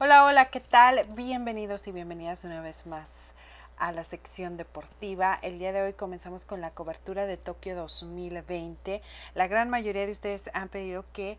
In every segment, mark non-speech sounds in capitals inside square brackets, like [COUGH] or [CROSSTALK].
Hola, hola, ¿qué tal? Bienvenidos y bienvenidas una vez más a la sección deportiva. El día de hoy comenzamos con la cobertura de Tokio 2020. La gran mayoría de ustedes han pedido que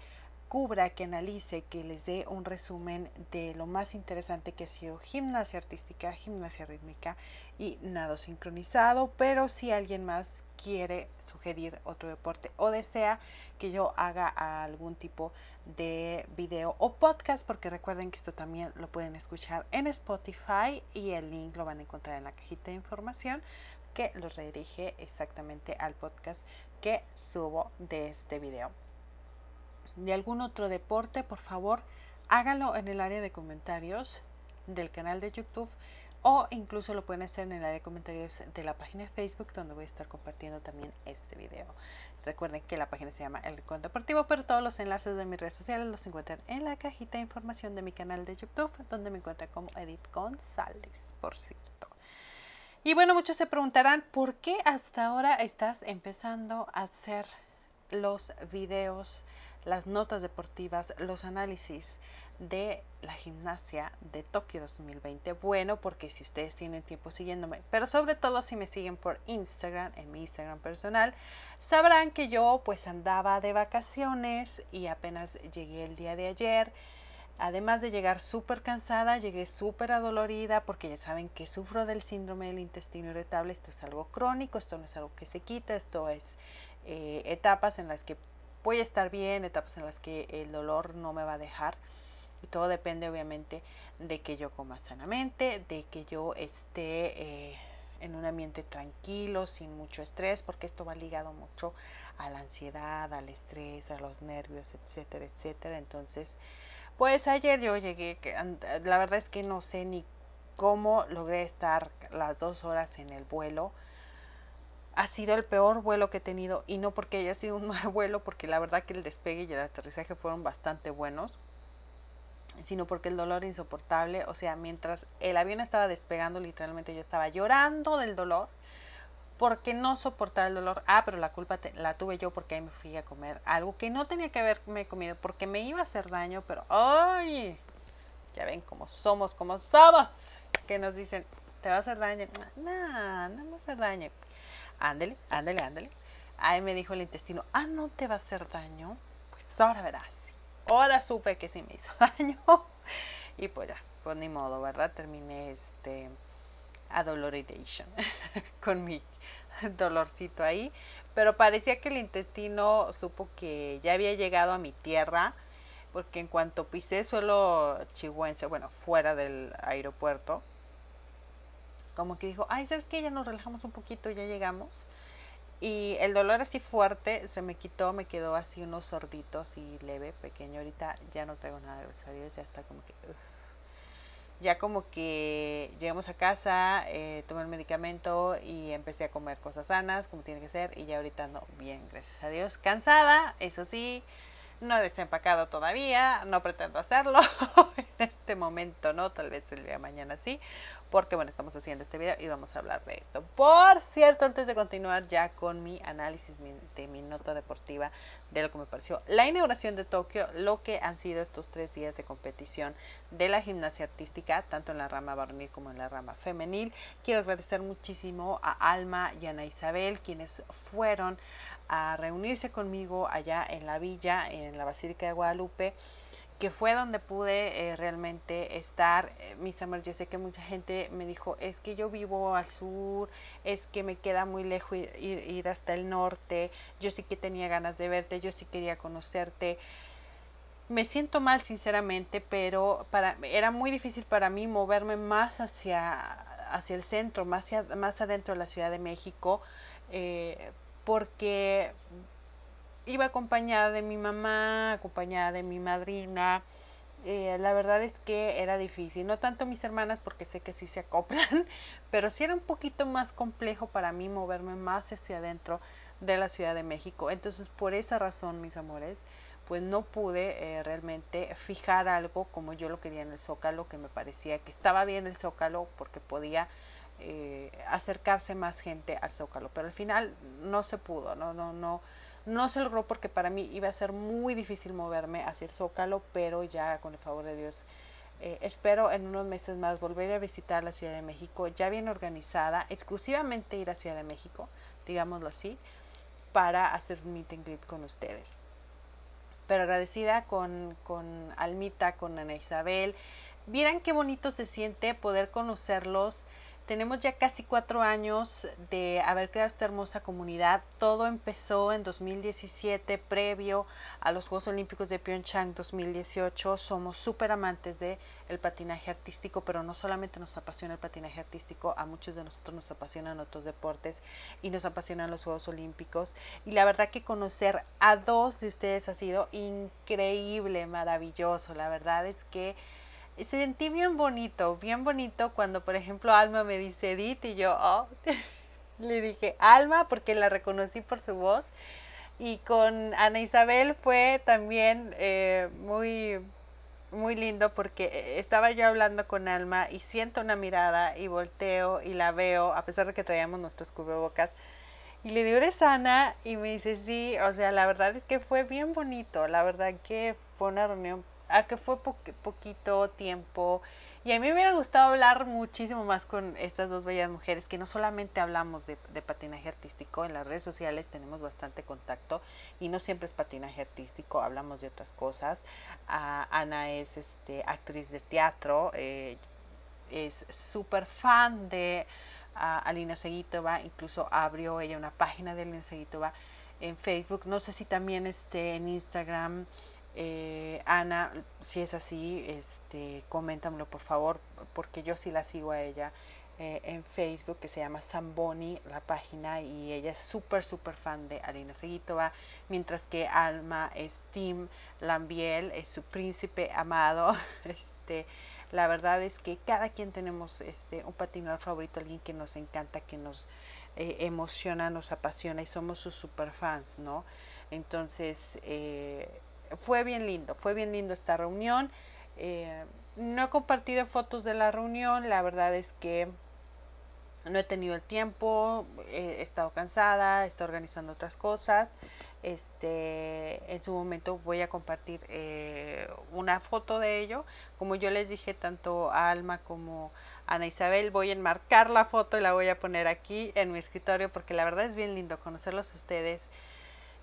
cubra, que analice, que les dé un resumen de lo más interesante que ha sido gimnasia artística, gimnasia rítmica y nado sincronizado. Pero si alguien más quiere sugerir otro deporte o desea que yo haga algún tipo de video o podcast, porque recuerden que esto también lo pueden escuchar en Spotify y el link lo van a encontrar en la cajita de información que los redirige exactamente al podcast que subo de este video de algún otro deporte, por favor, háganlo en el área de comentarios del canal de YouTube o incluso lo pueden hacer en el área de comentarios de la página de Facebook donde voy a estar compartiendo también este video. Recuerden que la página se llama El Rincón Deportivo, pero todos los enlaces de mis redes sociales los encuentran en la cajita de información de mi canal de YouTube, donde me encuentran como Edith González, por cierto. Y bueno, muchos se preguntarán, ¿por qué hasta ahora estás empezando a hacer los videos las notas deportivas, los análisis de la gimnasia de Tokio 2020. Bueno, porque si ustedes tienen tiempo siguiéndome, pero sobre todo si me siguen por Instagram, en mi Instagram personal, sabrán que yo pues andaba de vacaciones y apenas llegué el día de ayer. Además de llegar súper cansada, llegué súper adolorida porque ya saben que sufro del síndrome del intestino irritable. Esto es algo crónico, esto no es algo que se quita, esto es eh, etapas en las que voy a estar bien, etapas en las que el dolor no me va a dejar. Y todo depende obviamente de que yo coma sanamente, de que yo esté eh, en un ambiente tranquilo, sin mucho estrés, porque esto va ligado mucho a la ansiedad, al estrés, a los nervios, etcétera, etcétera. Entonces, pues ayer yo llegué, la verdad es que no sé ni cómo logré estar las dos horas en el vuelo ha sido el peor vuelo que he tenido y no porque haya sido un [LAUGHS] mal vuelo, porque la verdad que el despegue y el aterrizaje fueron bastante buenos, sino porque el dolor insoportable, o sea, mientras el avión estaba despegando, literalmente yo estaba llorando del dolor porque no soportaba el dolor. Ah, pero la culpa la tuve yo porque ahí me fui a comer algo que no tenía que haberme comido porque me iba a hacer daño, pero ¡ay! Ya ven cómo somos, cómo somos, que nos dicen, te va a hacer daño. No, no me va a hacer daño ándele, ándele, ándele. Ahí me dijo el intestino, ah, no te va a hacer daño. Pues ahora verás. Ahora supe que sí me hizo [LAUGHS] daño. Y pues ya, pues ni modo, ¿verdad? Terminé este adoloridation [LAUGHS] con mi dolorcito ahí. Pero parecía que el intestino supo que ya había llegado a mi tierra. Porque en cuanto pisé suelo chihuense, bueno, fuera del aeropuerto, como que dijo, ay, ¿sabes qué? Ya nos relajamos un poquito, ya llegamos. Y el dolor así fuerte se me quitó, me quedó así unos sorditos y leve, pequeño. Ahorita ya no traigo nada, gracias a Dios, ya está como que... Ya como que llegamos a casa, eh, tomé el medicamento y empecé a comer cosas sanas, como tiene que ser. Y ya ahorita no, bien, gracias a Dios. Cansada, eso sí, no he desempacado todavía, no pretendo hacerlo [LAUGHS] en este momento, ¿no? Tal vez el día mañana sí, porque bueno, estamos haciendo este video y vamos a hablar de esto. Por cierto, antes de continuar ya con mi análisis de mi nota deportiva de lo que me pareció la inauguración de Tokio, lo que han sido estos tres días de competición de la gimnasia artística, tanto en la rama varonil como en la rama femenil. Quiero agradecer muchísimo a Alma y Ana Isabel, quienes fueron a reunirse conmigo allá en la villa, en la Basílica de Guadalupe, que fue donde pude eh, realmente estar. Eh, mis amores, yo sé que mucha gente me dijo, es que yo vivo al sur, es que me queda muy lejos ir, ir hasta el norte, yo sí que tenía ganas de verte, yo sí quería conocerte. Me siento mal, sinceramente, pero para, era muy difícil para mí moverme más hacia, hacia el centro, más, hacia, más adentro de la Ciudad de México, eh, porque iba acompañada de mi mamá, acompañada de mi madrina. Eh, la verdad es que era difícil, no tanto mis hermanas porque sé que sí se acoplan, [LAUGHS] pero sí era un poquito más complejo para mí moverme más hacia adentro de la Ciudad de México. Entonces, por esa razón, mis amores, pues no pude eh, realmente fijar algo como yo lo quería en el Zócalo, que me parecía que estaba bien el Zócalo porque podía eh, acercarse más gente al Zócalo, pero al final no se pudo, no, no, no, no se logró porque para mí iba a ser muy difícil moverme hacia el Zócalo, pero ya con el favor de Dios Eh, espero en unos meses más volver a visitar la Ciudad de México, ya bien organizada, exclusivamente ir a Ciudad de México, digámoslo así, para hacer un meet and con ustedes. Pero agradecida con, con Almita, con Ana Isabel. Vieran qué bonito se siente poder conocerlos tenemos ya casi cuatro años de haber creado esta hermosa comunidad. Todo empezó en 2017, previo a los Juegos Olímpicos de Pyeongchang 2018. Somos súper amantes del el patinaje artístico, pero no solamente nos apasiona el patinaje artístico, a muchos de nosotros nos apasionan otros deportes y nos apasionan los Juegos Olímpicos. Y la verdad que conocer a dos de ustedes ha sido increíble, maravilloso. La verdad es que sentí bien bonito, bien bonito cuando, por ejemplo, Alma me dice Edith y yo, oh, [LAUGHS] le dije Alma porque la reconocí por su voz. Y con Ana Isabel fue también eh, muy, muy lindo porque estaba yo hablando con Alma y siento una mirada y volteo y la veo, a pesar de que traíamos nuestros cubrebocas. Y le digo, ¿eres Ana? Y me dice, sí, o sea, la verdad es que fue bien bonito, la verdad que fue una reunión a que fue poquito tiempo. Y a mí me hubiera gustado hablar muchísimo más con estas dos bellas mujeres, que no solamente hablamos de, patinaje artístico, en las redes sociales tenemos bastante contacto y no siempre es patinaje artístico, hablamos de otras cosas. Ana es este, actriz de teatro, eh, es súper fan de Alina Seguitova, incluso abrió ella una página de Alina Seguitova en Facebook, no sé si también esté en Instagram. Eh, Ana, si es así, este, coméntamelo por favor, porque yo sí la sigo a ella eh, en Facebook, que se llama Zamboni, la página, y ella es súper, súper fan de Alina Seguitova, mientras que Alma es Tim Lambiel, es su príncipe amado. [LAUGHS] Este, la verdad es que cada quien tenemos este, un patinador favorito, alguien que nos encanta, que nos eh, emociona, nos apasiona y somos sus super fans, ¿no? Entonces, eh, fue bien lindo, fue bien lindo esta reunión. Eh, no he compartido fotos de la reunión, la verdad es que no he tenido el tiempo, he estado cansada, he estado organizando otras cosas. Este, en su momento voy a compartir eh, una foto de ello. Como yo les dije, tanto a Alma como a Ana Isabel, voy a enmarcar la foto y la voy a poner aquí en mi escritorio porque la verdad es bien lindo conocerlos a ustedes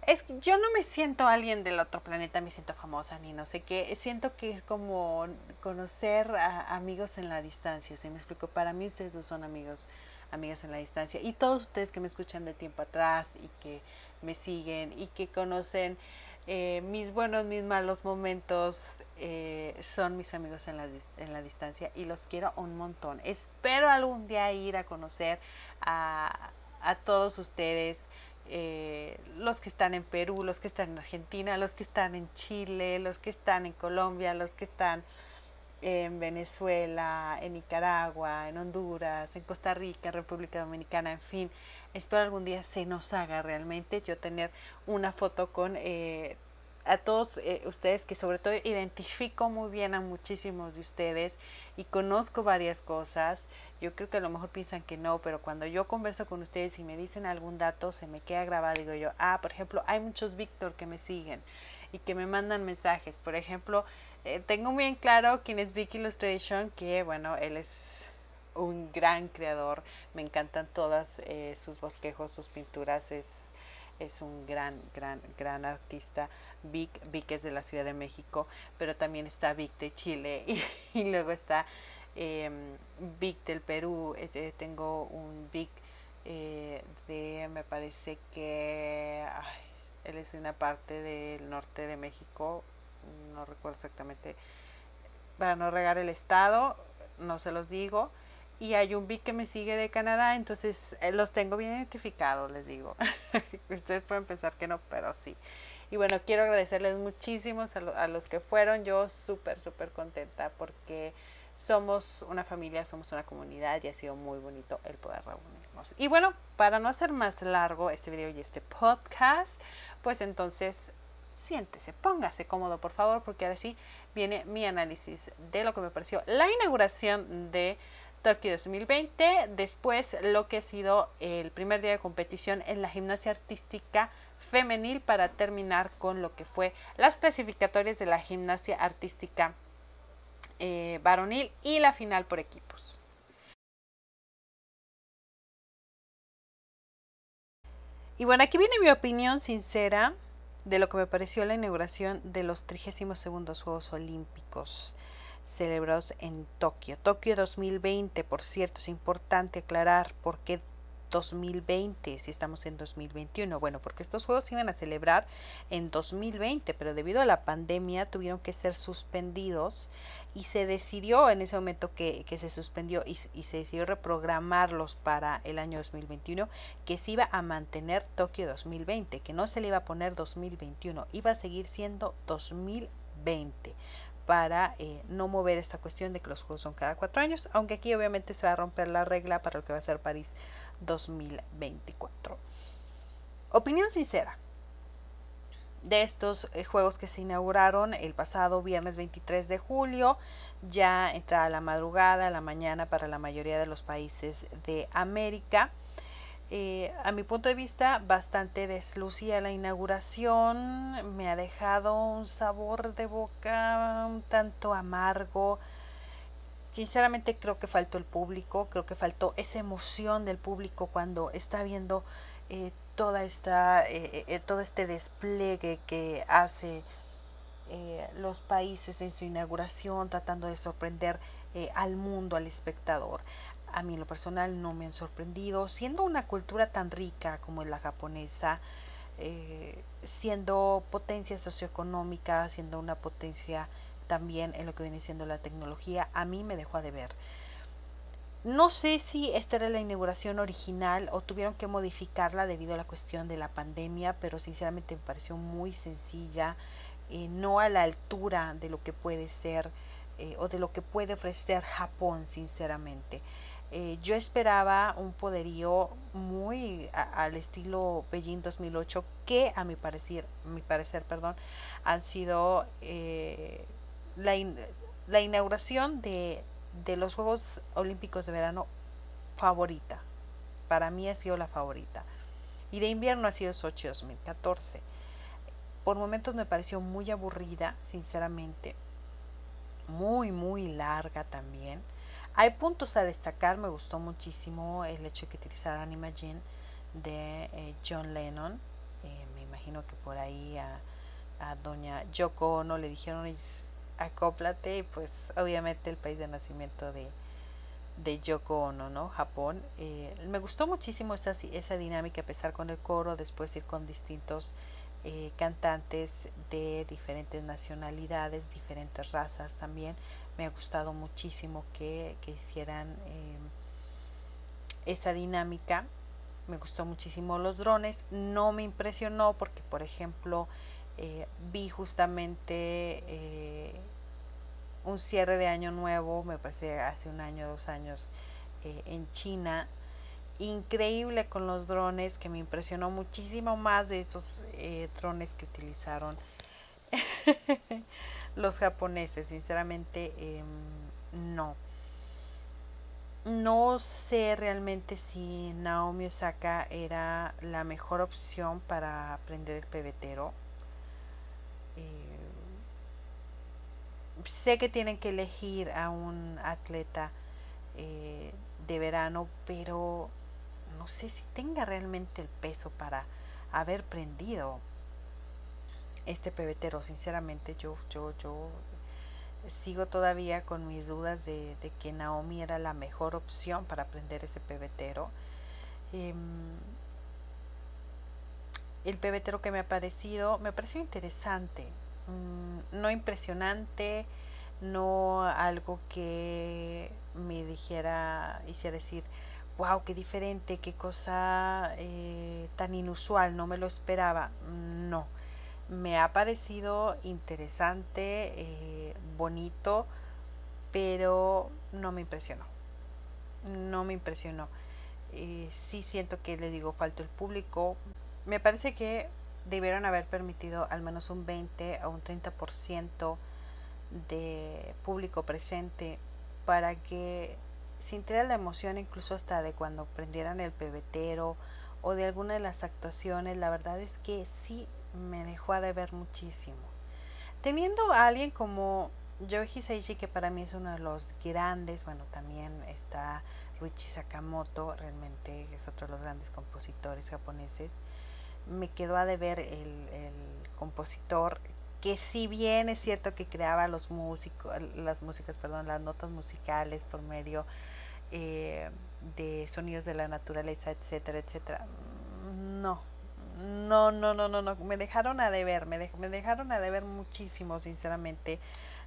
es que yo no me siento alguien del otro planeta, me siento famosa ni no sé qué. Siento que es como conocer a amigos en la distancia. ¿Se me explico? Para mí ustedes dos son amigos, amigas en la distancia. Y todos ustedes que me escuchan de tiempo atrás y que me siguen y que conocen eh, mis buenos, mis malos momentos, eh, son mis amigos en la, en la distancia y los quiero un montón. Espero algún día ir a conocer a, a todos ustedes eh, los que están en Perú, los que están en Argentina, los que están en Chile, los que están en Colombia, los que están en Venezuela, en Nicaragua, en Honduras, en Costa Rica, en República Dominicana, en fin. Espero algún día se nos haga realmente yo tener una foto con eh, a todos eh, ustedes que sobre todo identifico muy bien a muchísimos de ustedes y conozco varias cosas. Yo creo que a lo mejor piensan que no, pero cuando yo converso con ustedes y me dicen algún dato, se me queda grabado. Digo yo, ah, por ejemplo, hay muchos Víctor que me siguen y que me mandan mensajes. Por ejemplo, eh, tengo bien claro quién es Vic Illustration, que bueno, él es un gran creador. Me encantan todas eh, sus bosquejos, sus pinturas. Es es un gran, gran, gran artista. Vic, Vic es de la Ciudad de México, pero también está Vic de Chile [LAUGHS] y, luego está eh, Vic del Perú. Este, tengo un Vic eh, de, me parece que él es de una parte del norte de México, no recuerdo exactamente, para no regar el estado, no se los digo y hay un Vic que me sigue de Canadá, entonces eh, los tengo bien identificados, les digo. [LAUGHS] Ustedes pueden pensar que no, pero sí. Y bueno, quiero agradecerles muchísimo a, los que fueron. Yo súper, súper contenta porque somos una familia, somos una comunidad y ha sido muy bonito el poder reunirnos. Y bueno, para no hacer más largo este video y este podcast, pues entonces siéntese, póngase cómodo por favor, porque ahora sí viene mi análisis de lo que me pareció la inauguración de Tokio 2020, después lo que ha sido el primer día de competición en la gimnasia artística femenil para terminar con lo que fue las clasificatorias de la gimnasia artística eh, varonil y la final por equipos. Y bueno, aquí viene mi opinión sincera de lo que me pareció la inauguración de los 32 Juegos Olímpicos celebrados en Tokio. Tokio 2020, por cierto, es importante aclarar por qué 2020 si estamos en 2021. Bueno, porque estos juegos iban a celebrar en 2020, pero debido a la pandemia tuvieron que ser suspendidos y se decidió en ese momento que, se suspendió y, y, se decidió reprogramarlos para el año 2021, que se iba a mantener Tokio 2020, que no se le iba a poner 2021, iba a seguir siendo 2020 para eh, no mover esta cuestión de que los juegos son cada cuatro años, aunque aquí obviamente se va a romper la regla para lo que va a ser París 2024. Opinión sincera de estos eh, juegos que se inauguraron el pasado viernes 23 de julio, ya entra la madrugada, la mañana para la mayoría de los países de América. Eh, a mi punto de vista, bastante deslucía la inauguración, me ha dejado un sabor de boca un tanto amargo. Sinceramente creo que faltó el público, creo que faltó esa emoción del público cuando está viendo eh, toda esta, eh, todo este despliegue que hace los países en su inauguración, tratando de sorprender al mundo, al espectador a mí en lo personal no me han sorprendido, siendo una cultura tan rica como es la japonesa, eh, siendo potencia socioeconómica, siendo una potencia también en lo que viene siendo la tecnología, a mí me dejó de ver. No sé si esta era la inauguración original o tuvieron que modificarla debido a la cuestión de la pandemia, pero sinceramente me pareció muy sencilla, eh, no a la altura de lo que puede ser eh, o de lo que puede ofrecer Japón, sinceramente. Eh, yo esperaba un poderío muy al estilo Beijing 2008 que a mi parecer, mi parecer perdón, han sido eh, la, la, inauguración de, de los Juegos Olímpicos de Verano favorita. Para mí ha sido la favorita. Y de invierno ha sido Sochi 2014. Por momentos me pareció muy aburrida, sinceramente. Muy, muy larga también hay puntos a destacar, me gustó muchísimo el hecho de que utilizaran Imagine de eh, John Lennon. Eh, me imagino que por ahí a, doña Yoko no le dijeron acóplate y pues obviamente el país de nacimiento de, de Yoko Ono, ¿no? Japón. Eh, me gustó muchísimo esa, esa dinámica, empezar con el coro, después ir con distintos cantantes de diferentes nacionalidades, diferentes razas también me ha gustado muchísimo que, hicieran eh, esa dinámica. Me gustó muchísimo los drones. No me impresionó porque, por ejemplo, eh, vi justamente eh, un cierre de año nuevo, me parece hace un año, dos años, en China. Increíble con los drones, que me impresionó muchísimo más de esos drones que utilizaron [LAUGHS] los japoneses, sinceramente em, no. No sé realmente si Naomi Osaka era la mejor opción para aprender el pebetero. Eh, sé que tienen que elegir a un atleta eh, de verano, pero no sé si tenga realmente el peso para haber prendido este pebetero. Sinceramente, yo, yo, yo sigo todavía con mis dudas de, que Naomi era la mejor opción para aprender ese pebetero. Em, el pebetero que me ha parecido, me pareció interesante, mm, no impresionante, no algo que me dijera, hiciera decir, wow, qué diferente, qué cosa eh, tan inusual, no me lo esperaba. No, me ha parecido interesante, eh, bonito, pero no me impresionó. No me impresionó. Eh, sí siento que les digo, falta el público. Me parece que debieron haber permitido al menos un 20 o un 30% de público presente para que sintiera la emoción incluso hasta de cuando prendieran el pebetero o de alguna de las actuaciones. La verdad es que sí me dejó a deber muchísimo. Teniendo a alguien como Yoji Seishi, que para mí es uno de los grandes, bueno, también está Ruichi Sakamoto, realmente es otro de los grandes compositores japoneses. Me quedó a deber el, el compositor que si bien es cierto que creaba los músicos, las músicas, perdón, las notas musicales por medio eh, de sonidos de la naturaleza, etcétera, etcétera, no, no, no, no, no, no, me dejaron a deber, me, me dejaron a deber muchísimo, sinceramente,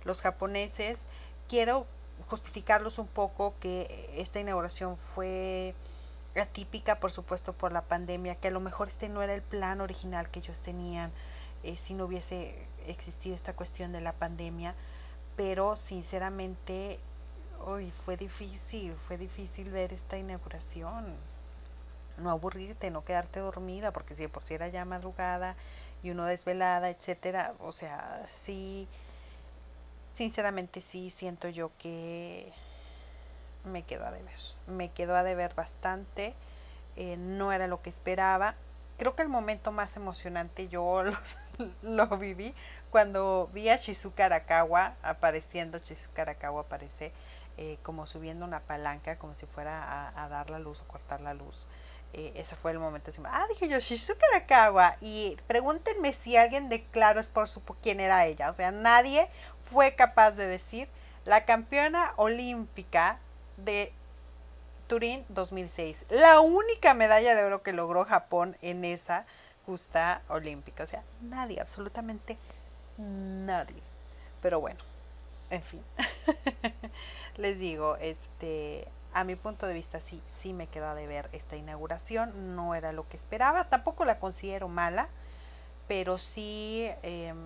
los japoneses. Quiero justificarlos un poco que esta inauguración fue atípica, por supuesto, por la pandemia, que a lo mejor este no era el plan original que ellos tenían eh, si no hubiese existido esta cuestión de la pandemia, pero sinceramente hoy fue difícil, fue difícil ver esta inauguración. No aburrirte, no quedarte dormida, porque si por si era ya madrugada y uno desvelada, etcétera, o sea, sí, sinceramente sí siento yo que me quedó a deber, me quedó a deber bastante, eh, no era lo que esperaba. Creo que el momento más emocionante yo [LAUGHS] lo, lo viví cuando vi a Shizuka Arakawa apareciendo, Shizuka Arakawa aparece eh, como subiendo una palanca, como si fuera a, dar la luz o cortar la luz. Eh, ese fue el momento. Ah, dije yo, Shizuka Arakawa. Y pregúntenme si alguien de claro es por supo quién era ella. O sea, nadie fue capaz de decir la campeona olímpica de Turín 2006. La única medalla de oro que logró Japón en esa justa olímpica. O sea, nadie, absolutamente nadie. Pero bueno, en fin. [LAUGHS] Les digo, este, a mi punto de vista sí, sí me quedó de ver esta inauguración. No era lo que esperaba. Tampoco la considero mala. Pero sí em,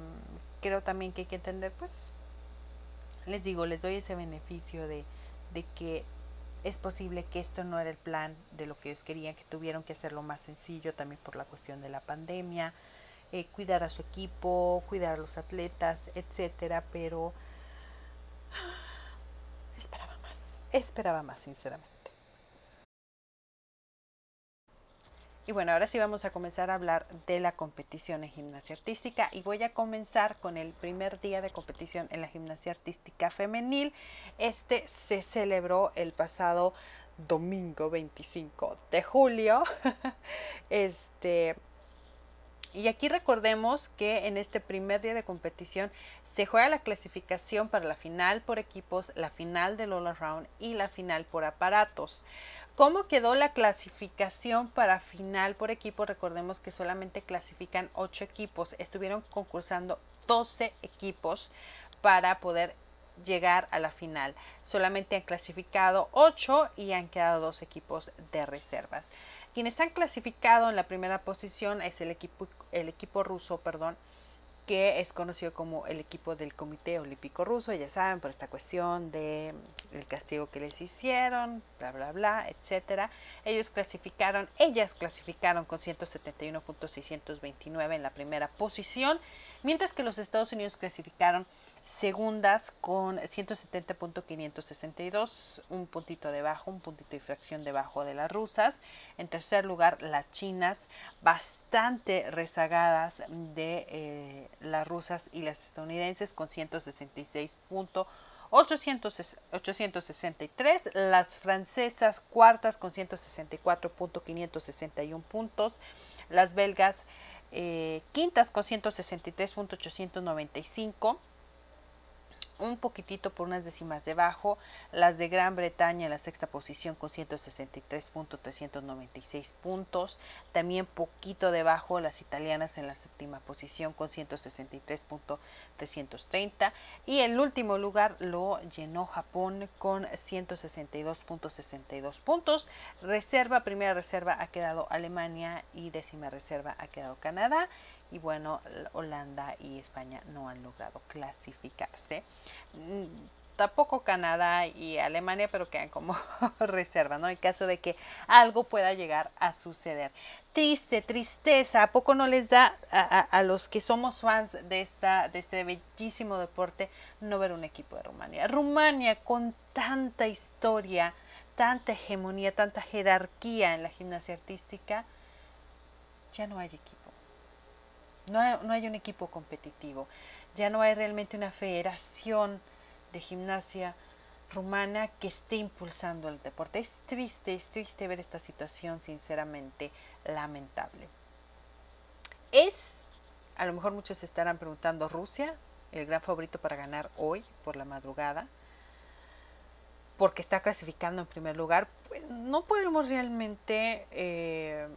creo también que hay que entender, pues, les digo, les doy ese beneficio de, de que es posible que esto no era el plan de lo que ellos querían, que tuvieron que hacerlo más sencillo también por la cuestión de la pandemia. Eh, cuidar a su equipo, cuidar a los atletas, etcétera, pero esperaba más, sinceramente. Y bueno, ahora sí vamos a comenzar a hablar de la competición en gimnasia artística y voy a comenzar con el primer día de competición en la gimnasia artística femenil. Este se celebró el pasado domingo 25 de julio. [LAUGHS] este y aquí recordemos que en este primer día de competición se juega la clasificación para la final por equipos, la final del All Around y la final por aparatos. ¿Cómo quedó la clasificación para final por equipo? Recordemos que solamente clasifican 8 equipos. Estuvieron concursando 12 equipos para poder llegar a la final. Solamente han clasificado 8 y han quedado dos equipos de reservas. Quienes han clasificado en la primera posición es el equipo, el equipo ruso, perdón, que es conocido como el equipo del Comité Olímpico Ruso, ya saben, por esta cuestión de mm, castigo que les hicieron, bla, bla, bla, etcétera. Ellos clasificaron, ellas clasificaron con 171.629 en la primera posición mientras que los Estados Unidos clasificaron segundas con 170.562, un puntito debajo, un puntito de fracción debajo de las rusas. En tercer lugar, las chinas, bastante rezagadas de eh, las rusas y las estadounidenses con 166.863, las francesas cuartas con 164.561 puntos, las belgas eh, quintas con 163.895 un poquitito por unas décimas debajo, las de Gran Bretaña en la sexta posición con 163.396 puntos, también poquito debajo las italianas en la séptima posición con 163.330 y el último lugar lo llenó Japón con 162.62 puntos. Reserva, primera reserva ha quedado Alemania y décima reserva ha quedado Canadá y bueno, Holanda y España no han logrado clasificarse. Mm, tampoco Canadá y Alemania, pero quedan como [LAUGHS] reserva, ¿no? En caso de que algo pueda llegar a suceder. Triste, tristeza, ¿a poco no les da a, los que somos fans de, esta, de este bellísimo deporte no ver un equipo de Rumania? Rumania con tanta historia, tanta hegemonía, tanta jerarquía en la gimnasia artística, ya no hay equipo no hay, un equipo competitivo. Ya no hay realmente una federación de gimnasia rumana que esté impulsando el deporte. Es triste, es triste ver esta situación, sinceramente lamentable. Es, a lo mejor muchos estarán preguntando, Rusia, el gran favorito para ganar hoy por la madrugada porque está clasificando en primer lugar, pues no podemos realmente eh,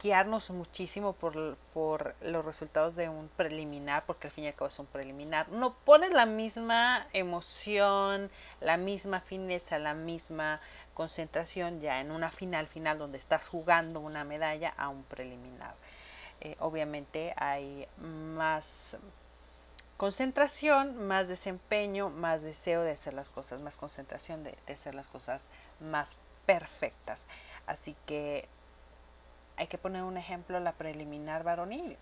guiarnos muchísimo por, por, los resultados de un preliminar, porque al fin y al cabo es un preliminar. No pones la misma emoción, la misma fineza, la misma concentración ya en una final final donde estás jugando una medalla a un preliminar. Eh, obviamente hay más concentración, más desempeño, más deseo de hacer las cosas, más concentración de, hacer las cosas más perfectas. Así que hay que poner un ejemplo, la preliminar varonil.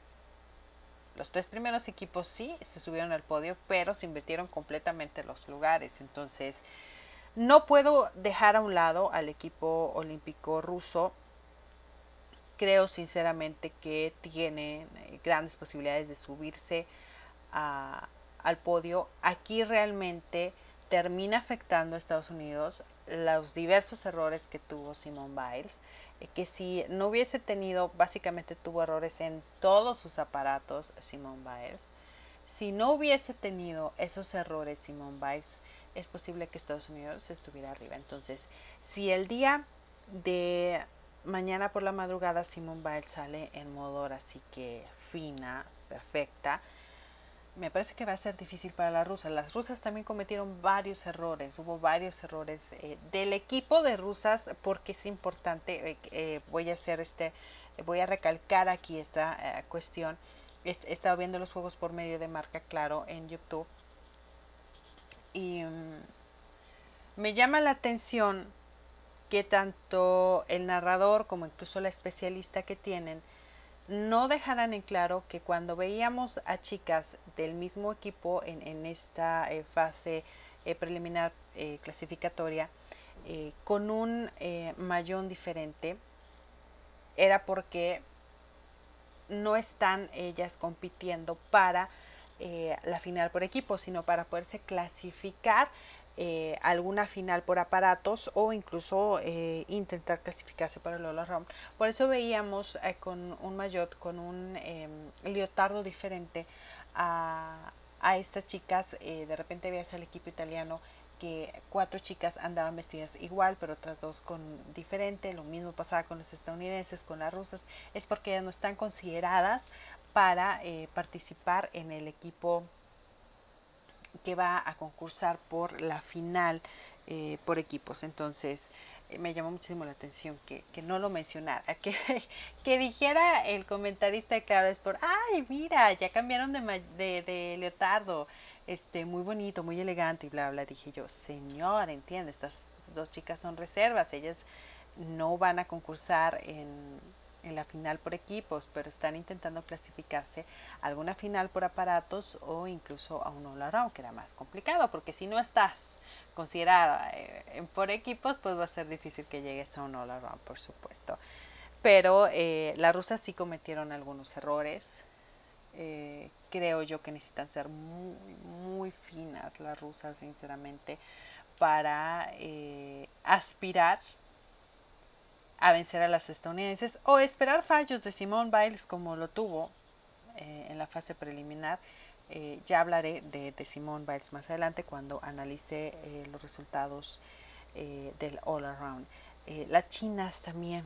Los tres primeros equipos sí se subieron al podio, pero se invirtieron completamente los lugares. Entonces, no puedo dejar a un lado al equipo olímpico ruso. Creo sinceramente que tienen grandes posibilidades de subirse al podio, aquí realmente termina afectando a Estados Unidos los diversos errores que tuvo Simone Biles, eh, que si no hubiese tenido, básicamente tuvo errores en todos sus aparatos Simone Biles, si no hubiese tenido esos errores Simone Biles, es posible que Estados Unidos estuviera arriba. Entonces, si el día de mañana por la madrugada Simone Biles sale en modo así que fina, perfecta, me parece que va a ser difícil para las rusas. Las rusas también cometieron varios errores, hubo varios errores eh, del equipo de rusas porque es importante, eh, eh, voy a hacer este, voy a recalcar aquí esta cuestión. He, estado viendo los juegos por medio de marca claro en YouTube y mm, me llama la atención que tanto el narrador como incluso la especialista que tienen no dejarán en claro que cuando veíamos a chicas del mismo equipo en, esta eh, fase eh, preliminar eh, clasificatoria con un mayón diferente, era porque no están ellas compitiendo para la final por equipo, sino para poderse clasificar eh, alguna final por aparatos o incluso eh, intentar clasificarse para el All Round. Por eso veíamos eh, con un maillot, con un em, leotardo diferente a, a estas chicas. de repente veías al equipo italiano que cuatro chicas andaban vestidas igual, pero otras dos con diferente. Lo mismo pasaba con los estadounidenses, con las rusas. Es porque ellas no están consideradas para participar en el equipo que va a concursar por la final eh, por equipos. Entonces, eh, me llamó muchísimo la atención que, no lo mencionara, que, [LAUGHS] que dijera el comentarista de Claro por ay, mira, ya cambiaron de, de, de, leotardo, este, muy bonito, muy elegante y bla, bla. Dije yo, señor, entiende, estas dos chicas son reservas, ellas no van a concursar en, en la final por equipos, pero están intentando clasificarse a alguna final por aparatos o incluso a un all around, que era más complicado, porque si no estás considerada eh, por equipos, pues va a ser difícil que llegues a un all around, por supuesto. Pero eh, las rusas sí cometieron algunos errores. Eh, creo yo que necesitan ser muy, muy finas las rusas, sinceramente, para aspirar a vencer a las estadounidenses o esperar fallos de Simone Biles como lo tuvo eh, en la fase preliminar. Eh, ya hablaré de, Simone Biles más adelante cuando analice eh, los resultados del All Around. las chinas también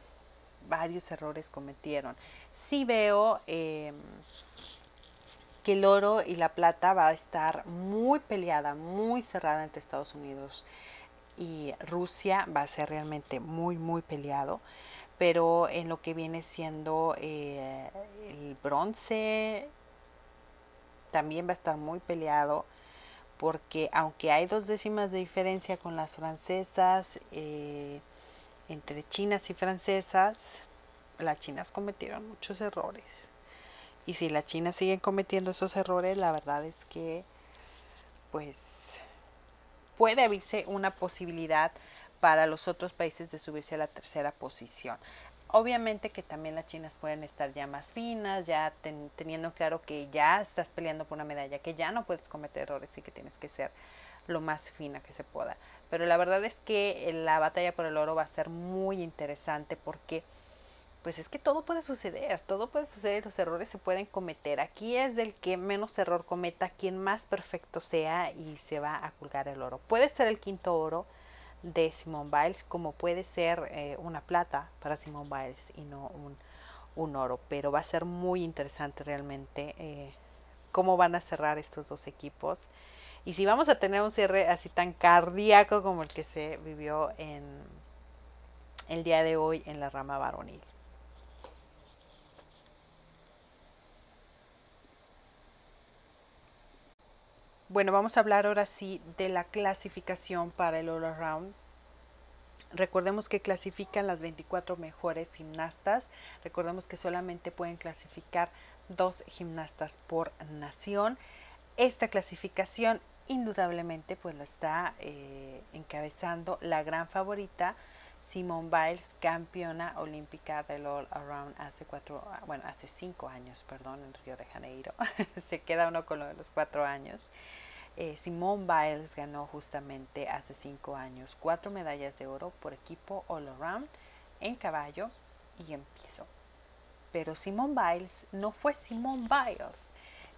varios errores cometieron. Sí veo em, que el oro y la plata va a estar muy peleada, muy cerrada entre Estados Unidos Rusia va a ser realmente muy, muy peleado. Pero en lo que viene siendo eh, el bronce, también va a estar muy peleado. Porque aunque hay dos décimas de diferencia con las francesas, eh, entre chinas y francesas, las chinas cometieron muchos errores. Y si las chinas siguen cometiendo esos errores, la verdad es que, pues, puede abrirse una posibilidad para los otros países de subirse a la tercera posición. Obviamente que también las chinas pueden estar ya más finas, ya teniendo claro que ya estás peleando por una medalla, que ya no puedes cometer errores y que tienes que ser lo más fina que se pueda. Pero la verdad es que la batalla por el oro va a ser muy interesante porque pues es que todo puede suceder, todo puede suceder, los errores se pueden cometer. Aquí es del que menos error cometa, quien más perfecto sea y se va a colgar el oro. Puede ser el quinto oro de Simone Biles, como puede ser eh, una plata para Simone Biles y no un, oro, pero va a ser muy interesante realmente eh, cómo van a cerrar estos dos equipos. Y si vamos a tener un cierre así tan cardíaco como el que se vivió en el día de hoy en la rama varonil. Bueno, vamos a hablar ahora sí de la clasificación para el All Around. Recordemos que clasifican las 24 mejores gimnastas. Recordemos que solamente pueden clasificar dos gimnastas por nación. Esta clasificación indudablemente pues la está eh, encabezando la gran favorita Simone Biles, campeona olímpica del All Around hace cuatro, bueno, hace cinco años, perdón, en Río de Janeiro. [LAUGHS] Se queda uno con lo de los cuatro años. Eh, Simone Biles ganó justamente hace cinco años cuatro medallas de oro por equipo all around en caballo y en piso. Pero Simone Biles no fue Simone Biles.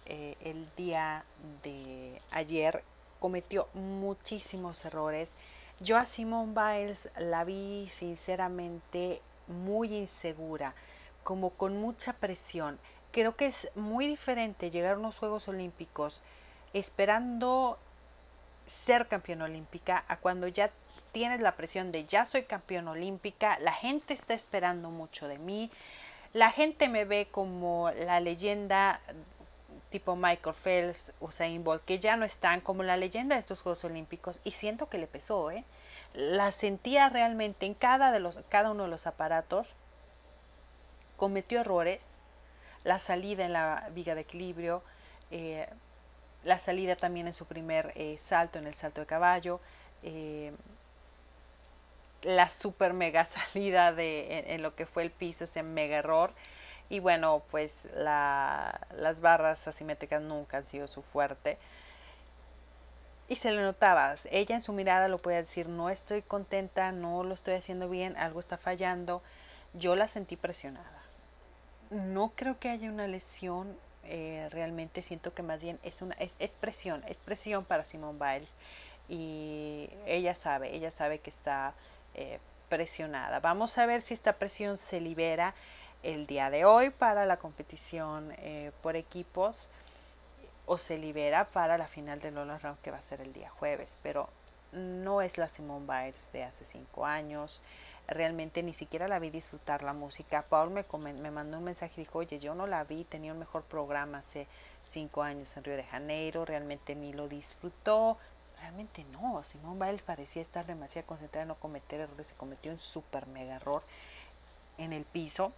Eh, el día de ayer cometió muchísimos errores. Yo a Simone Biles la vi sinceramente muy insegura, como con mucha presión. Creo que es muy diferente llegar a unos Juegos Olímpicos esperando ser campeón olímpica a cuando ya tienes la presión de ya soy campeón olímpica, la gente está esperando mucho de mí, la gente me ve como la leyenda tipo Michael Phelps, Usain Bolt, que ya no están como la leyenda de estos Juegos Olímpicos y siento que le pesó, ¿eh? La sentía realmente en cada, de los, cada uno de los aparatos, cometió errores, la salida en la viga de equilibrio, eh, la salida también en su primer eh, salto, en el salto de caballo, eh, la super mega [LAUGHS] salida de, en, lo que fue el piso, ese mega error. Y bueno, pues las barras asimétricas nunca han sido su fuerte. Y se le notaba, ella en su mirada lo puede decir, no estoy contenta, no lo estoy haciendo bien, algo está fallando. Yo la sentí presionada. No creo que haya una lesión eh, realmente siento que más bien es una es, presión, es presión para Simone Biles y ella sabe, ella sabe que está eh, presionada. Vamos a ver si esta presión se libera el día de hoy para la competición eh, por equipos o se libera para la final del Lola Round que va a ser el día jueves, pero no es la Simone Biles de hace cinco años realmente ni siquiera la vi disfrutar la música. Paul me, me mandó un mensaje y dijo, oye, yo no la vi, tenía un mejor programa hace cinco años en Río de Janeiro, realmente ni lo disfrutó. Realmente no, Simón Biles parecía estar demasiado concentrada en no cometer errores, se cometió un super mega error en el piso.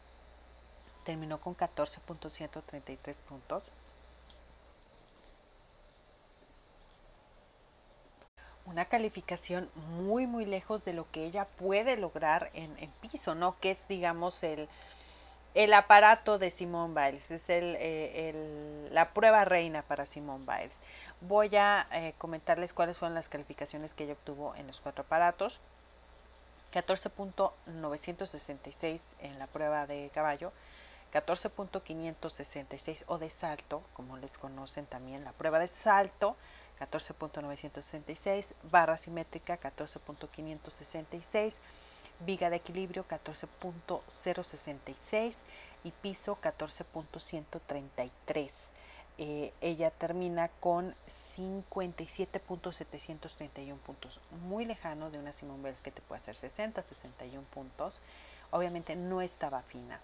Terminó con 14.133 puntos. Una calificación muy muy lejos de lo que ella puede lograr en, piso, ¿no? Que es digamos el, el aparato de Simone Biles, es el, eh, la prueba reina para Simone Biles. Voy a eh, comentarles cuáles fueron las calificaciones que ella obtuvo en los cuatro aparatos. 14.966 en la prueba de caballo, 14.566 o de salto, como les conocen también la prueba de salto, 14.966, barra simétrica 14.566, viga de equilibrio 14.066 y piso 14.133. Eh, ella termina con 57.731 puntos, muy lejano de una Simone Biles que te puede hacer 60, 61 puntos. Obviamente no estaba fina.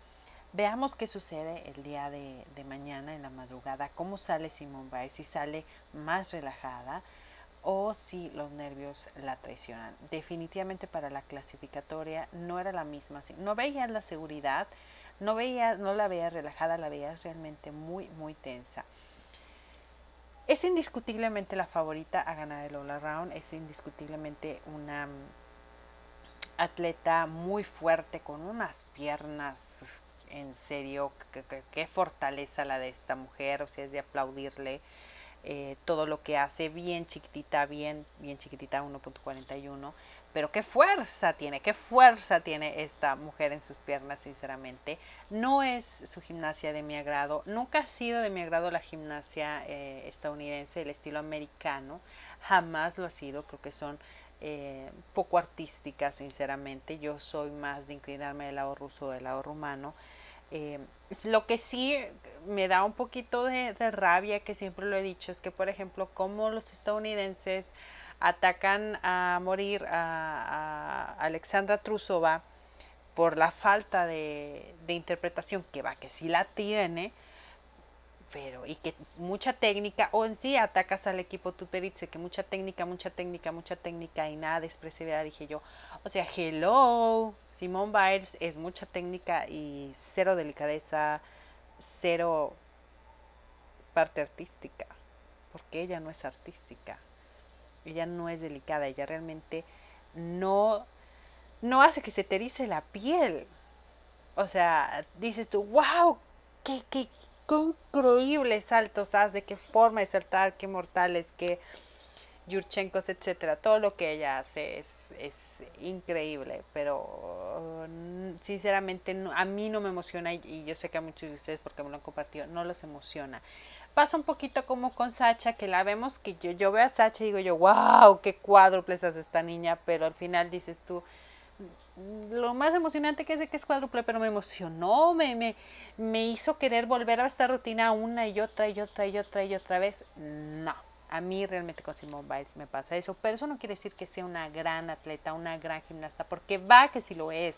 Veamos qué sucede el día de, mañana en la madrugada, cómo sale Simone Biles, si sale más relajada o si los nervios la traicionan. Definitivamente para la clasificatoria no era la misma, no veías la seguridad, no veías, no la veías relajada, la veías realmente muy, muy tensa. Es indiscutiblemente la favorita a ganar el All Around, es indiscutiblemente una atleta muy fuerte, con unas piernas, en serio, qué fortaleza la de esta mujer, o sea, es de aplaudirle eh, todo lo que hace, bien chiquitita, bien, bien chiquitita, 1.41, pero qué fuerza tiene, qué fuerza tiene esta mujer en sus piernas, sinceramente. No es su gimnasia de mi agrado, nunca ha sido de mi agrado la gimnasia eh, estadounidense, el estilo americano, jamás lo ha sido, creo que son eh, poco artísticas, sinceramente. Yo soy más de inclinarme del lado ruso, del lado rumano. Eh, lo que sí me da un poquito de, rabia, que siempre lo he dicho, es que, por ejemplo, como los estadounidenses atacan a morir a, Alexandra Trusova por la falta de, interpretación, que va, que sí la tiene, pero y que mucha técnica, o en sí atacas al equipo Tuperitze, que mucha técnica, mucha técnica, mucha técnica y nada de expresividad, dije yo, o sea, hello, Simone Biles es mucha técnica y cero delicadeza, cero parte artística, porque ella no es artística, ella no es delicada, ella realmente no, no hace que se te erice la piel. O sea, dices tú, wow, qué, qué, qué increíbles saltos hace, qué forma de saltar, qué mortales, qué Yurchenkos, etcétera. Todo lo que ella hace es, es increíble, pero sinceramente a mí no me emociona y, yo sé que a muchos de ustedes porque me lo han compartido, no los emociona. Pasa un poquito como con Sacha, que la vemos, que yo, yo veo a Sacha y digo yo, wow, qué cuádruples hace esta niña, pero al final dices tú, mm, lo más emocionante que es que es cuádruple, pero me emocionó, me, me, me hizo querer volver a esta rutina una y otra y otra y otra y otra vez. No, a mí realmente con Simone Biles me pasa eso, pero eso no quiere decir que sea una gran atleta, una gran gimnasta, porque va que si lo es.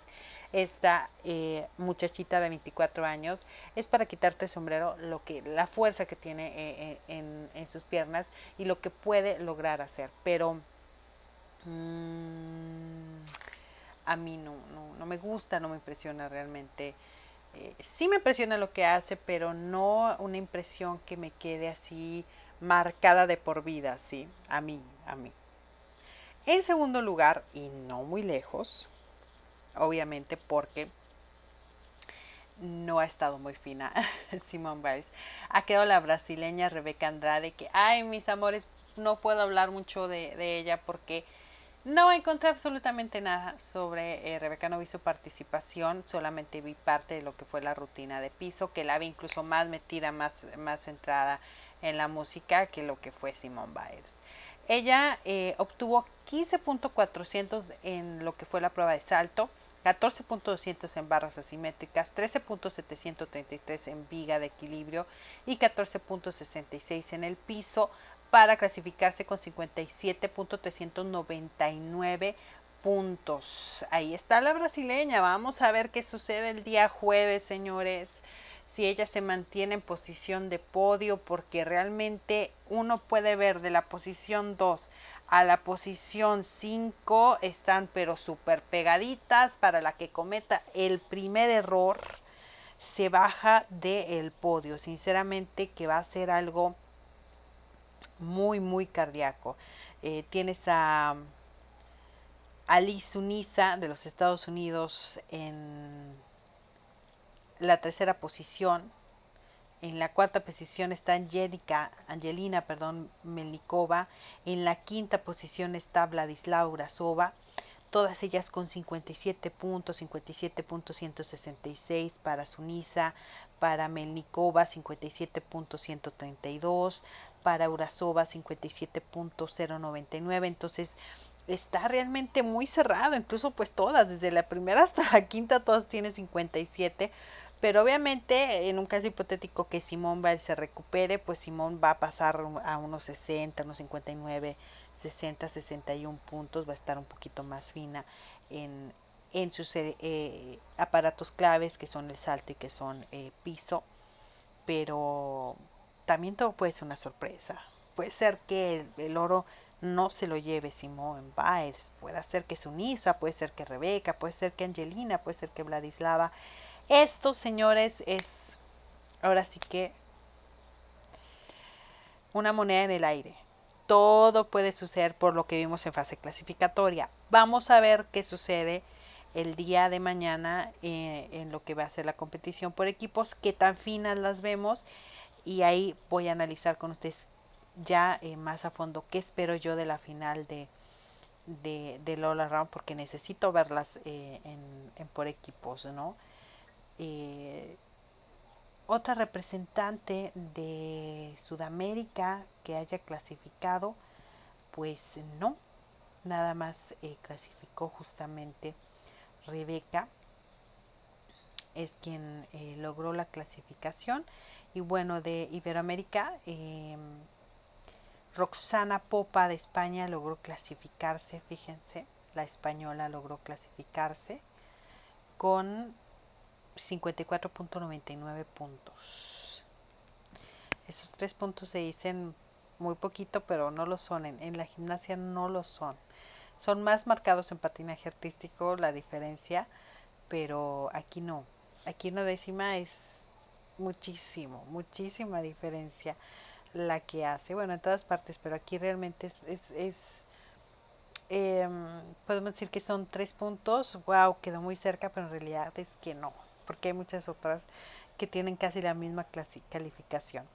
Esta eh, muchachita de 24 años es para quitarte el sombrero lo que la fuerza que tiene eh, eh, en, sus piernas y lo que puede lograr hacer. Pero mm, a mí no, no, no, me gusta, no me impresiona realmente. sí me impresiona lo que hace, pero no una impresión que me quede así marcada de por vida, ¿sí? A mí, a mí. En segundo lugar, y no muy lejos, obviamente porque no ha estado muy fina [LAUGHS] Simone Biles, ha quedado la brasileña Rebeca Andrade, que, ay, mis amores, no puedo hablar mucho de, ella porque no encontré absolutamente nada sobre eh, Rebeca, no vi su participación, solamente vi parte de lo que fue la rutina de piso, que la vi incluso más metida, más, más centrada en la música que lo que fue Simone Biles. Ella eh, obtuvo 15.400 en lo que fue la prueba de salto, 14.200 en barras asimétricas, 13.733 en viga de equilibrio y 14.66 en el piso para clasificarse con 57.399 puntos. Ahí está la brasileña. Vamos a ver qué sucede el día jueves, señores si ella se mantiene en posición de podio, porque realmente uno puede ver de la posición 2 a la posición 5 están pero súper pegaditas para la que cometa el primer error se baja del podio. Sinceramente que va a ser algo muy muy cardíaco. Eh, tienes a Alice Unisa de los Estados Unidos en la tercera posición. En la cuarta posición está Angelica, Angelina perdón, Melikova. En la quinta posición está Vladislao Grasova. Todas ellas con 57 puntos, 57.166 para Sunisa, para Melnikova 57.132, para Urasova 57.099. Entonces, está realmente muy cerrado, incluso pues todas, desde la primera hasta la quinta, todas tienen 57 pero obviamente, en un caso hipotético que Simón va se recupere, pues Simón va a pasar a unos 60, unos 59, 60, 61 puntos, va a estar un poquito más fina en, en sus eh, eh, aparatos claves que son el salto y que son eh, piso. Pero también todo puede ser una sorpresa. Puede ser que el, oro no se lo lleve Simón Biles, puede ser que Sunisa, puede ser que Rebeca, puede ser que Angelina, puede ser que Vladislava esto, señores, es ahora sí que una moneda en el aire. todo puede suceder por lo que vimos en fase clasificatoria. Vamos a ver qué sucede el día de mañana eh, en lo que va a ser la competición por equipos, qué tan finas las vemos y ahí voy a analizar con ustedes ya eh, más a fondo qué espero yo de la final de, de, Lola Round porque necesito verlas eh, en, por equipos, ¿no? Otra representante de Sudamérica que haya clasificado, pues no, nada más clasificó justamente Rebeca es quien eh, logró la clasificación. Y bueno, de Iberoamérica, em, Roxana Popa de España logró clasificarse, fíjense, la española logró clasificarse con 54.99 puntos. Esos tres puntos se dicen muy poquito, pero no lo son. en la gimnasia no lo son. Son más marcados en patinaje artístico la diferencia, pero aquí no. Aquí una décima es muchísimo, muchísima diferencia la que hace. Bueno, en todas partes, pero aquí realmente es, es, em, podemos decir que son tres puntos. Wow, quedó muy cerca, pero en realidad es que no, porque hay muchas otras que tienen casi la misma calificación.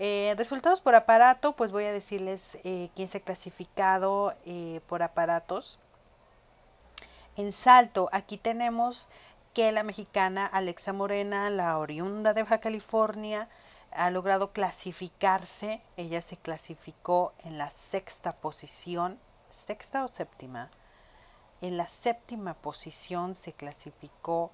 Eh, resultados por aparato, pues voy a decirles eh, quién se ha clasificado eh, por aparatos. En salto, aquí tenemos que la mexicana Alexa Morena, la oriunda de Baja California, ha logrado clasificarse. Ella se clasificó en la sexta posición, sexta o séptima. En la séptima posición se clasificó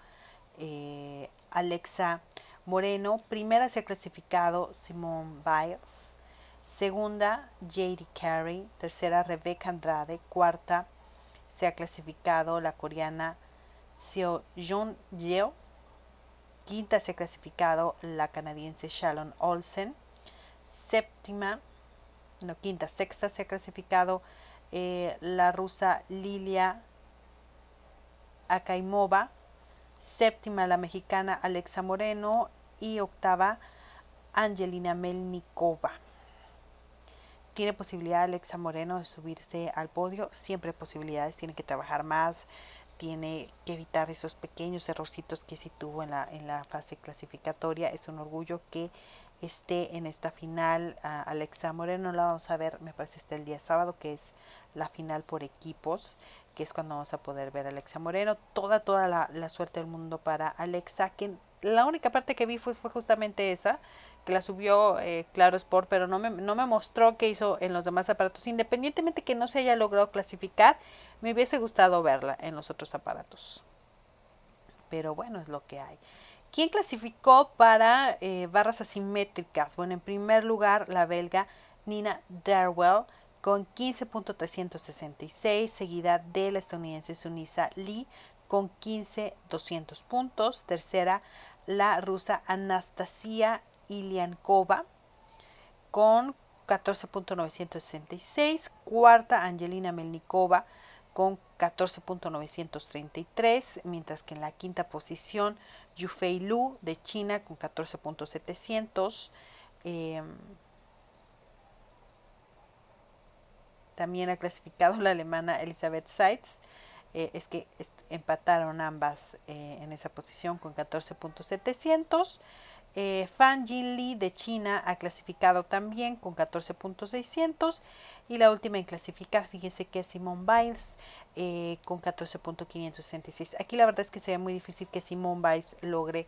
Alexa Moreno, primera se ha clasificado Simone Biles, segunda JD Carey, tercera Rebecca Andrade, cuarta se ha clasificado la coreana Seo Jun Yeo, quinta se ha clasificado la canadiense Shalon Olsen, séptima, no quinta, sexta se ha clasificado eh, la rusa Lilia Akaimova, séptima la mexicana Alexa Moreno y octava Angelina Melnikova. ¿Tiene posibilidad Alexa Moreno de subirse al podio? Siempre hay posibilidades, tiene que trabajar más, tiene que evitar esos pequeños errorcitos que sí tuvo en la, en la fase clasificatoria. Es un orgullo que esté en esta final. Alexa Moreno la vamos a ver, me parece, hasta el día sábado, que es la final por equipos que es cuando vamos a poder ver a Alexa Moreno. Toda, toda la, suerte del mundo para Alexa, que la única parte que vi fue, fue justamente esa, que la subió eh, Claro Sport, pero no me, no me mostró qué hizo en los demás aparatos. Independientemente que no se haya logrado clasificar, me hubiese gustado verla en los otros aparatos. Pero bueno, es lo que hay. ¿Quién clasificó para eh, barras asimétricas? Bueno, en primer lugar, la belga Nina Darwell con 15.366, seguida de la estadounidense Sunisa Lee con 15.200 puntos. Tercera, la rusa Anastasia Iliankova con 14.966. Cuarta, Angelina Melnikova con 14.933, mientras que en la quinta posición, Yufei Lu de China con 14.700. También ha clasificado la alemana Elisabeth Seitz. Eh, es que empataron ambas eh, en esa posición con 14.700. Eh, Fan Jinli de China ha clasificado también con 14.600 y la última en clasificar, fíjense que es Simone Biles con 14.566. Aquí la verdad es que se ve muy difícil que Simone Biles logre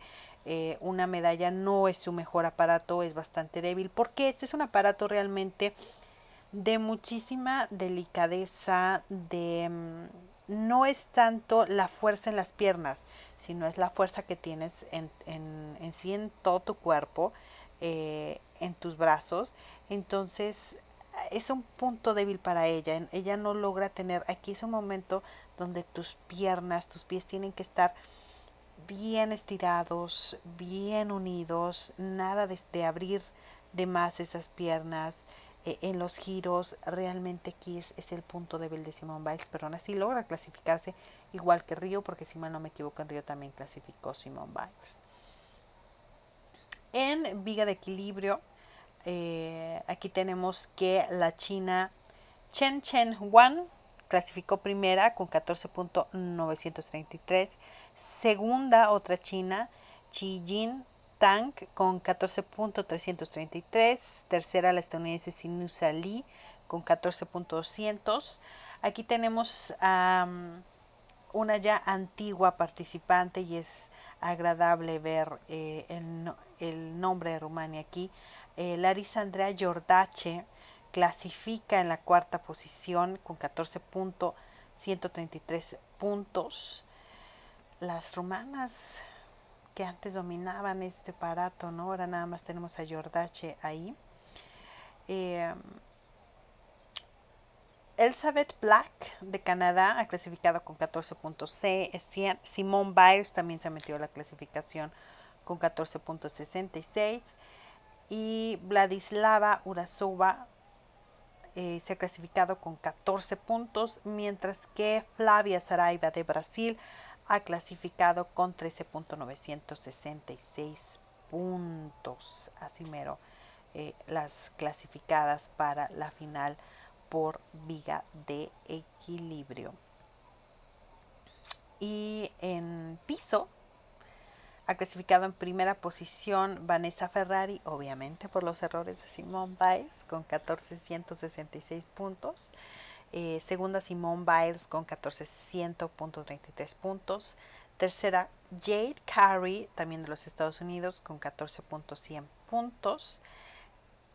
una medalla, no es su mejor aparato, es bastante débil porque este es un aparato realmente de muchísima delicadeza, de mm, no es tanto la fuerza en las piernas, sino es la fuerza que tienes en, en, sí en todo tu cuerpo, eh, en tus brazos. Entonces es un punto débil para ella. Ella no logra tener, aquí es un momento donde tus piernas, tus pies tienen que estar bien estirados, bien unidos, nada de, de abrir de más esas piernas, eh, en los giros, realmente aquí es, el punto débil de Simón Biles, pero aún así logra clasificarse igual que Río, porque si mal no me equivoco, en Río también clasificó Simón Biles. En viga de equilibrio, eh, aquí tenemos que la China Chen Chen Huang clasificó primera con 14.933. Segunda, otra china, Chi Jin Tang con 14.333. Tercera, la estadounidense Sinusa Lee con 14.200. Aquí tenemos una ya antigua participante y es agradable ver eh, el, nombre de Rumania aquí. Eh, Larisa Andrea Jordache clasifica en la cuarta posición con 14.133 puntos. Las rumanas que antes dominaban este aparato, ¿no? Ahora nada más tenemos a Jordache ahí. Eh, Elizabeth Black de Canadá ha clasificado con 14.100. Simone Biles también se ha metido a la clasificación con 14.66. Y Vladislava Urasova eh, se ha clasificado con 14 puntos, mientras que Flavia Saraiva de Brasil ha clasificado con 13.966 puntos. Así mero, eh, las clasificadas para la final por viga de equilibrio. Y en piso ha clasificado en primera posición Vanessa Ferrari, obviamente por los errores de Simone Biles, con 1466 puntos. Eh, segunda Simone Biles con 1400.33 puntos. Tercera Jade Carey, también de los Estados Unidos, con 14.100 puntos.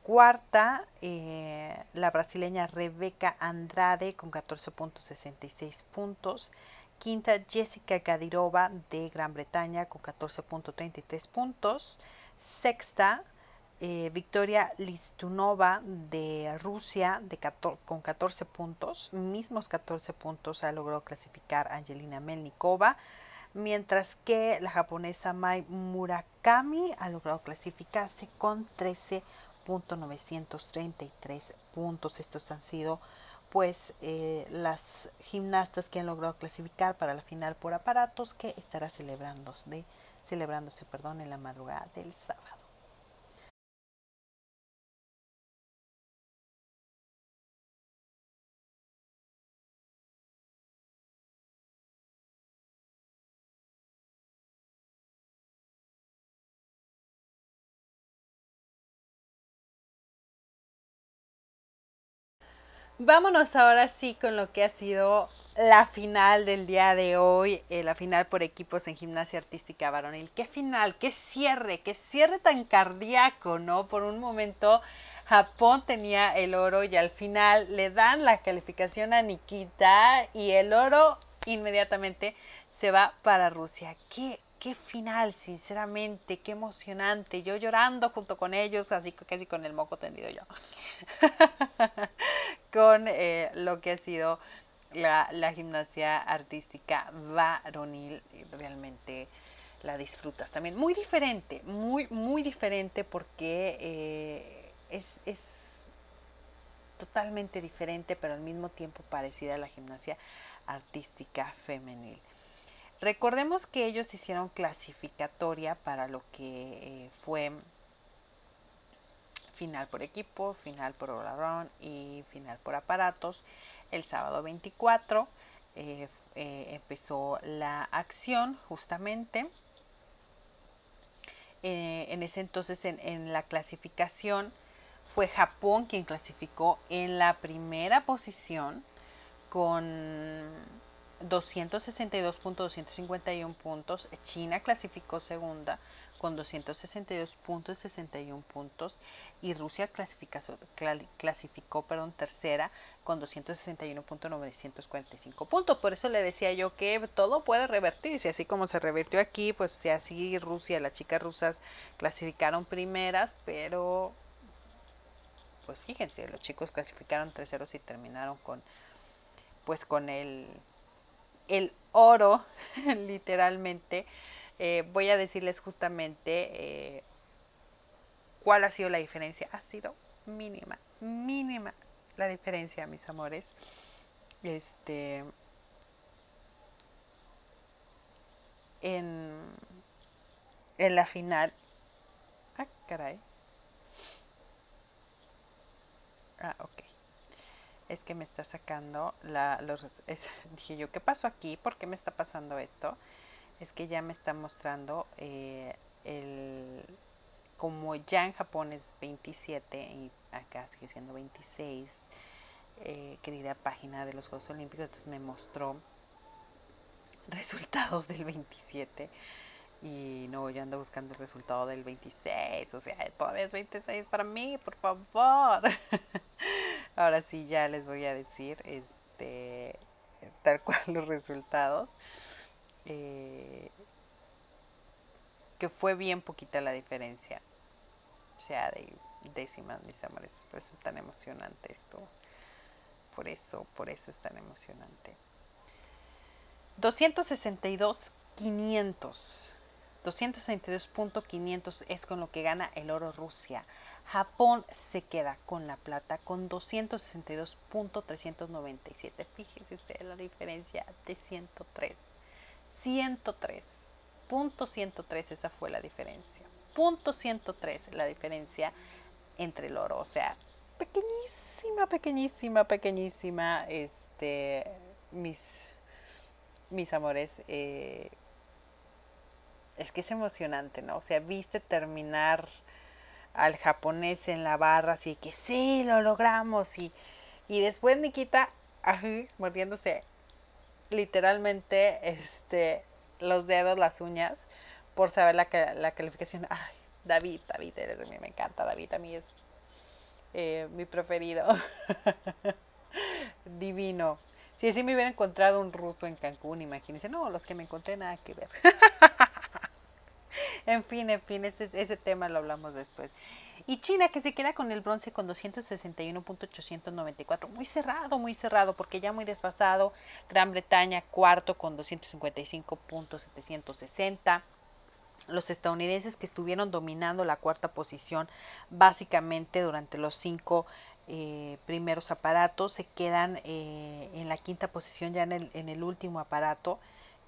Cuarta, eh, la brasileña Rebeca Andrade con 14.66 puntos. Quinta, Jessica Gadirova de Gran Bretaña con 14.33 puntos. Sexta, eh, Victoria Listunova de Rusia de con 14 puntos. Mismos 14 puntos ha logrado clasificar Angelina Melnikova. Mientras que la japonesa Mai Murakami ha logrado clasificarse con 13 puntos 933 puntos. Estos han sido pues eh, las gimnastas que han logrado clasificar para la final por aparatos que estará celebrándose, celebrándose en la madrugada del sábado. Vámonos ahora sí con lo que ha sido la final del día de hoy, eh, la final por equipos en gimnasia artística varonil. Qué final, qué cierre, qué cierre tan cardíaco, ¿no? Por un momento Japón tenía el oro y al final le dan la calificación a Nikita y el oro inmediatamente se va para Rusia. Qué qué final, sinceramente, qué emocionante. Yo llorando junto con ellos, así casi con el moco tendido yo, [LAUGHS] con eh, lo que ha sido la, gimnasia artística varonil. Realmente la disfrutas también. Muy diferente, muy, muy diferente porque eh, es, es totalmente diferente, pero al mismo tiempo parecida a la gimnasia artística femenil. Recordemos que ellos hicieron clasificatoria para lo que eh, fue final por equipo, final por all y final por aparatos. El sábado 24 eh, eh, empezó la acción justamente. en ese entonces en la clasificación fue Japón quien clasificó en la primera posición con 262.251 puntos. China clasificó segunda con 262.61 puntos y Rusia clasificó, perdón, tercera con 261.945 puntos. Por eso le decía yo que todo puede revertirse, así como se revertió aquí, pues si así Rusia, las chicas rusas clasificaron primeras, pero pues fíjense, los chicos clasificaron terceros y terminaron con pues con el el oro, [LAUGHS] literalmente, eh, voy a decirles justamente eh, cuál ha sido la diferencia. Ha sido mínima, mínima la diferencia, mis amores. Este. En, en la final. Ah, caray. Ah, ok. Es que me está sacando la, los... [LAUGHS] dije yo, ¿qué pasó aquí? ¿Por qué me está pasando esto? Es que ya me está mostrando eh, el... Como ya en Japón es 27 y acá sigue siendo 26, eh, querida página de los Juegos Olímpicos, entonces me mostró resultados del 27 y no, yo ando buscando el resultado del 26, o sea, todavía es 26 para mí, por favor. [LAUGHS] Ahora sí ya les voy a decir este tal cual [LAUGHS] los resultados. Eh, que fue bien poquita la diferencia. O sea, de décimas, mis amores. Por eso es tan emocionante esto. Por eso, por eso es tan emocionante. 262 500. 262.500 es con lo que gana el oro Rusia. Japón se queda con la plata con 262.397. Fíjense ustedes la diferencia de 103. 103. Punto 103, esa fue la diferencia. Punto 103, la diferencia entre el oro. O sea, pequeñísima, pequeñísima, pequeñísima. Este, mis, mis amores. Eh, es que es emocionante, ¿no? O sea, viste terminar al japonés en la barra, así que sí, lo logramos. Y, y después Nikita, mordiéndose literalmente este, los dedos, las uñas, por saber la, la calificación. Ay, David, David, eres de mí, me encanta David, a mí es eh, mi preferido. [LAUGHS] Divino. Si así me hubiera encontrado un ruso en Cancún, imagínense, no, los que me encontré nada que ver. [LAUGHS] en fin, en fin, ese, ese tema lo hablamos después. Y China que se queda con el bronce con 261.894. Muy cerrado, muy cerrado, porque ya muy desfasado. Gran Bretaña cuarto con 255.760. Los estadounidenses que estuvieron dominando la cuarta posición básicamente durante los cinco eh, primeros aparatos se quedan eh, en la quinta posición ya en el, en el último aparato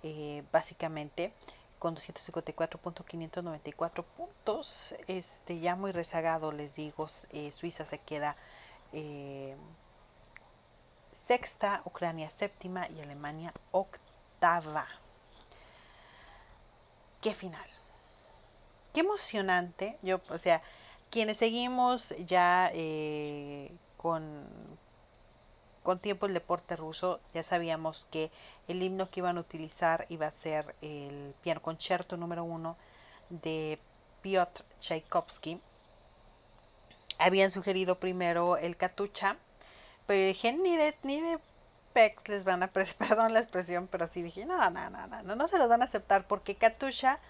eh, básicamente con 254.594 puntos. Este, ya muy rezagado, les digo, eh, Suiza se queda eh, sexta, Ucrania séptima y Alemania octava. Qué final. Qué emocionante. Yo, o sea, quienes seguimos ya eh, con, con tiempo el deporte ruso, ya sabíamos que el himno que iban a utilizar iba a ser el piano concierto número uno de Piotr Tchaikovsky. Habían sugerido primero el Katucha, pero dije, ni de, ni de Pex les van a, [LAUGHS] perdón la expresión, pero sí dije, no, no, no, no, no se los van a aceptar porque Katusha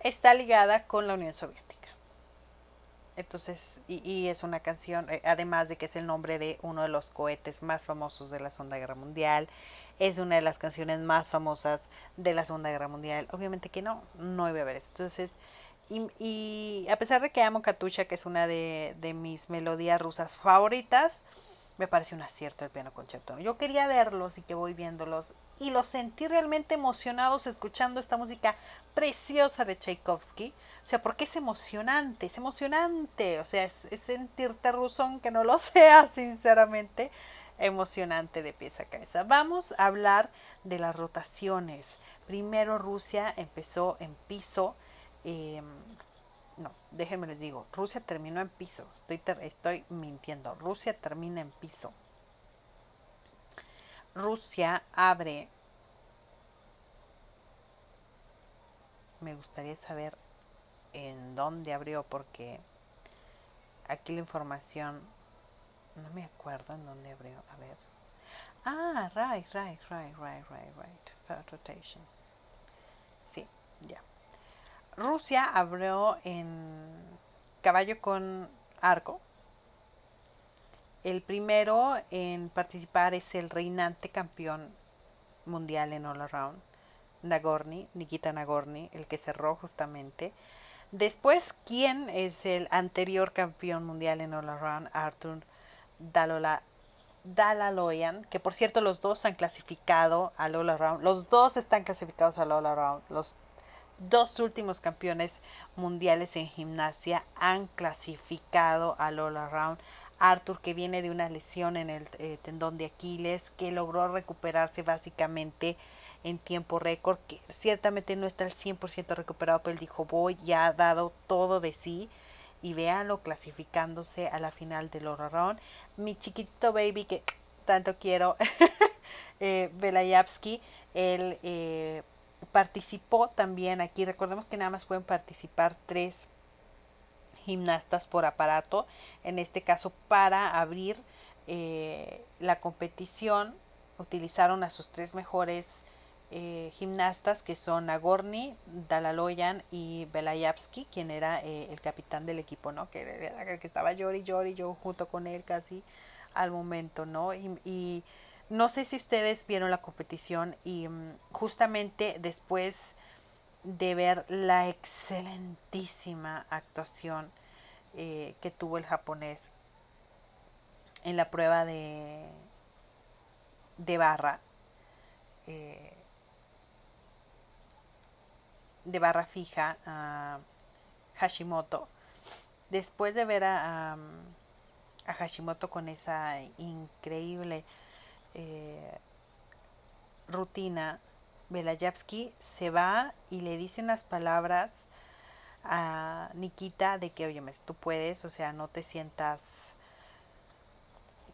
está ligada con la Unión Soviética. Entonces, y, es una canción, eh, además de que es el nombre de uno de los cohetes más famosos de la Segunda Guerra Mundial, es una de las canciones más famosas de la Segunda Guerra Mundial. Obviamente que no, no iba a ver Entonces, y, y, a pesar de que amo Katusha, que es una de, de mis melodías rusas favoritas, me parece un acierto el piano concerto. Yo quería verlos y que voy viéndolos y los sentí realmente emocionados escuchando esta música preciosa de Tchaikovsky. O sea, porque es emocionante, es emocionante. O sea, es, sentirte rusón que no lo [LAUGHS] sea, sinceramente. Emocionante de pieza a cabeza. Vamos a hablar de las rotaciones. Primero Rusia empezó en piso. Em, no, déjenme les digo, Rusia terminó en piso. Estoy, estoy mintiendo. Rusia termina en piso. Rusia abre. Me gustaría saber en dónde abrió porque aquí la información no me acuerdo en dónde abrió. A ver. Ah, right, right, right, right, right, right. rotation. Sí, ya. Rusia abrió en caballo con arco. El primero en participar es el reinante campeón mundial en All Around, Nagorny, Nikita Nagorny, el que cerró justamente. Después, ¿quién es el anterior campeón mundial en All Around? Arthur Dalola, Dalaloyan, que por cierto los dos han clasificado al All Around. Los dos están clasificados al All Around. Los dos últimos campeones mundiales en gimnasia han clasificado al All Around. Arthur que viene de una lesión en el eh, tendón de Aquiles, que logró recuperarse básicamente en tiempo récord, que ciertamente no está al 100% recuperado, pero él dijo, voy, ya ha dado todo de sí y véanlo clasificándose a la final del Horrorón. Mi chiquitito baby que tanto quiero, [LAUGHS] eh, Belayavsky, él eh, participó también aquí. Recordemos que nada más pueden participar tres gimnastas por aparato, en este caso para abrir eh, la competición utilizaron a sus tres mejores eh, gimnastas que son Nagorny, Dalaloyan y Belayavsky, quien era eh, el capitán del equipo, ¿no? Que era el que estaba Yori, Yori, yo junto con él casi al momento, ¿no? Y, no sé si ustedes vieron la competición y mm, justamente después de ver la excelentísima actuación eh, que tuvo el japonés en la prueba de, de barra, eh, de barra fija a Hashimoto. Después de ver a, a, Hashimoto con esa increíble eh, rutina, Belayavsky se va y le dice unas palabras a Nikita de que, oye, tú puedes, o sea, no te sientas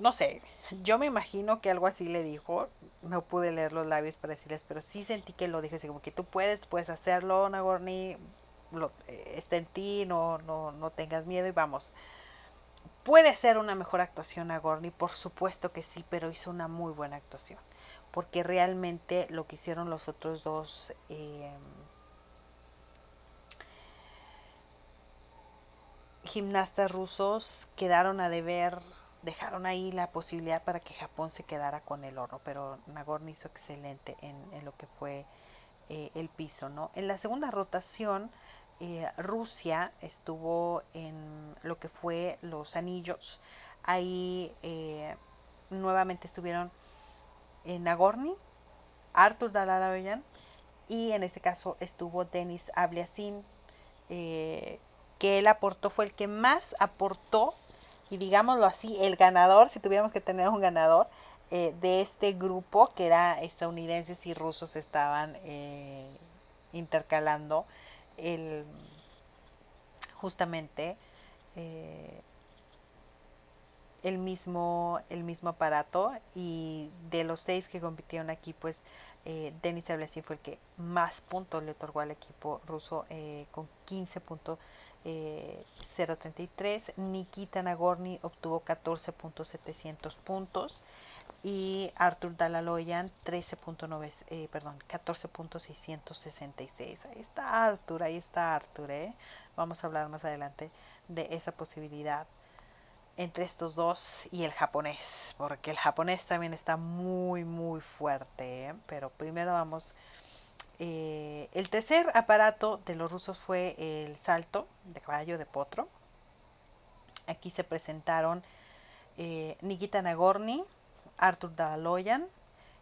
no sé, yo me imagino que algo así le dijo, no pude leer los labios para decirles, pero sí sentí que lo dije así como que tú puedes, puedes hacerlo, Nagorni, lo, eh, está en ti, no, no, no tengas miedo y vamos. Puede ser una mejor actuación Nagorni, por supuesto que sí, pero hizo una muy buena actuación, porque realmente lo que hicieron los otros dos... Eh, gimnastas rusos quedaron a deber dejaron ahí la posibilidad para que Japón se quedara con el oro, pero Nagorny hizo excelente en, lo que fue eh, el piso, ¿no? En la segunda rotación, eh, Rusia estuvo en lo que fue los anillos. Ahí eh, nuevamente estuvieron en Nagorny, Artur Dalalaoyan y en este caso estuvo Denis Abliasin, que él aportó, fue el que más aportó y digámoslo así, el ganador, si tuviéramos que tener un ganador eh, de este grupo, que era estadounidenses y rusos estaban eh, intercalando el justamente eh, el mismo el mismo aparato y de los seis que compitieron aquí pues Denis Ablasi fue el que más puntos le otorgó al equipo ruso con 15 puntos 0.33. Eh, Nikita Nagorny obtuvo 14.700 puntos y Arthur Dalaloyan 13.9, eh, perdón, 14.666. Ahí está Arthur, ahí está Arthur, ¿eh? Vamos a hablar más adelante de esa posibilidad entre estos dos y el japonés, porque el japonés también está muy, muy fuerte, ¿eh? pero primero vamos eh, el tercer aparato de los rusos fue el salto de caballo de potro. Aquí se presentaron eh, Nikita Nagorny, Artur Daloyan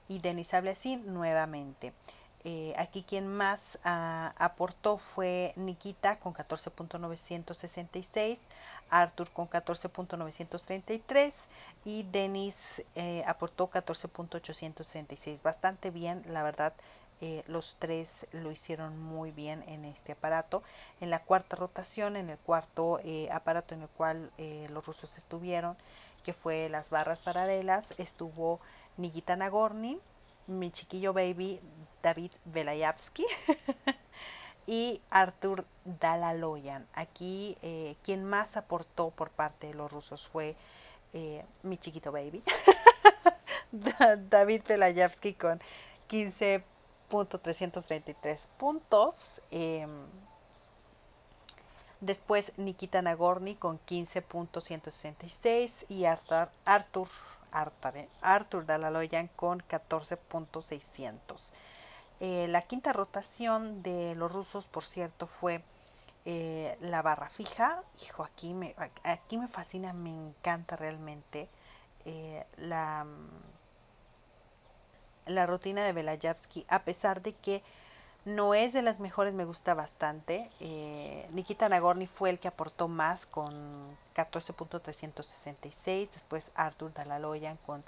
y Denis Ablesin nuevamente. Eh, aquí quien más ah, aportó fue Nikita con 14.966, Arthur con 14.933 y Denis aportó 14.866. Bastante bien, la verdad, eh, los tres lo hicieron muy bien en este aparato. En la cuarta rotación, en el cuarto eh, aparato en el cual eh, los rusos estuvieron, que fue las barras paralelas, estuvo Nikita Nagorny, mi chiquillo baby David Velayavsky [LAUGHS] y Artur Dalaloyan. Aquí quien más aportó por parte de los rusos fue mi chiquito baby [LAUGHS] David Velayavsky con 15 .333 puntos. Em, después Nikita Nagorny con 15.166 y Arthur, Arthur, Arthur, eh, Arthur Dalaloyan con 14.600. Eh, la quinta rotación de los rusos, por cierto, fue eh, la barra fija. Hijo, aquí me, aquí me fascina, me encanta realmente la la rutina de Belayavsky, a pesar de que no es de las mejores, me gusta bastante. Eh, Nikita Nagorny fue el que aportó más con 14.366, después Artur Dalaloyan con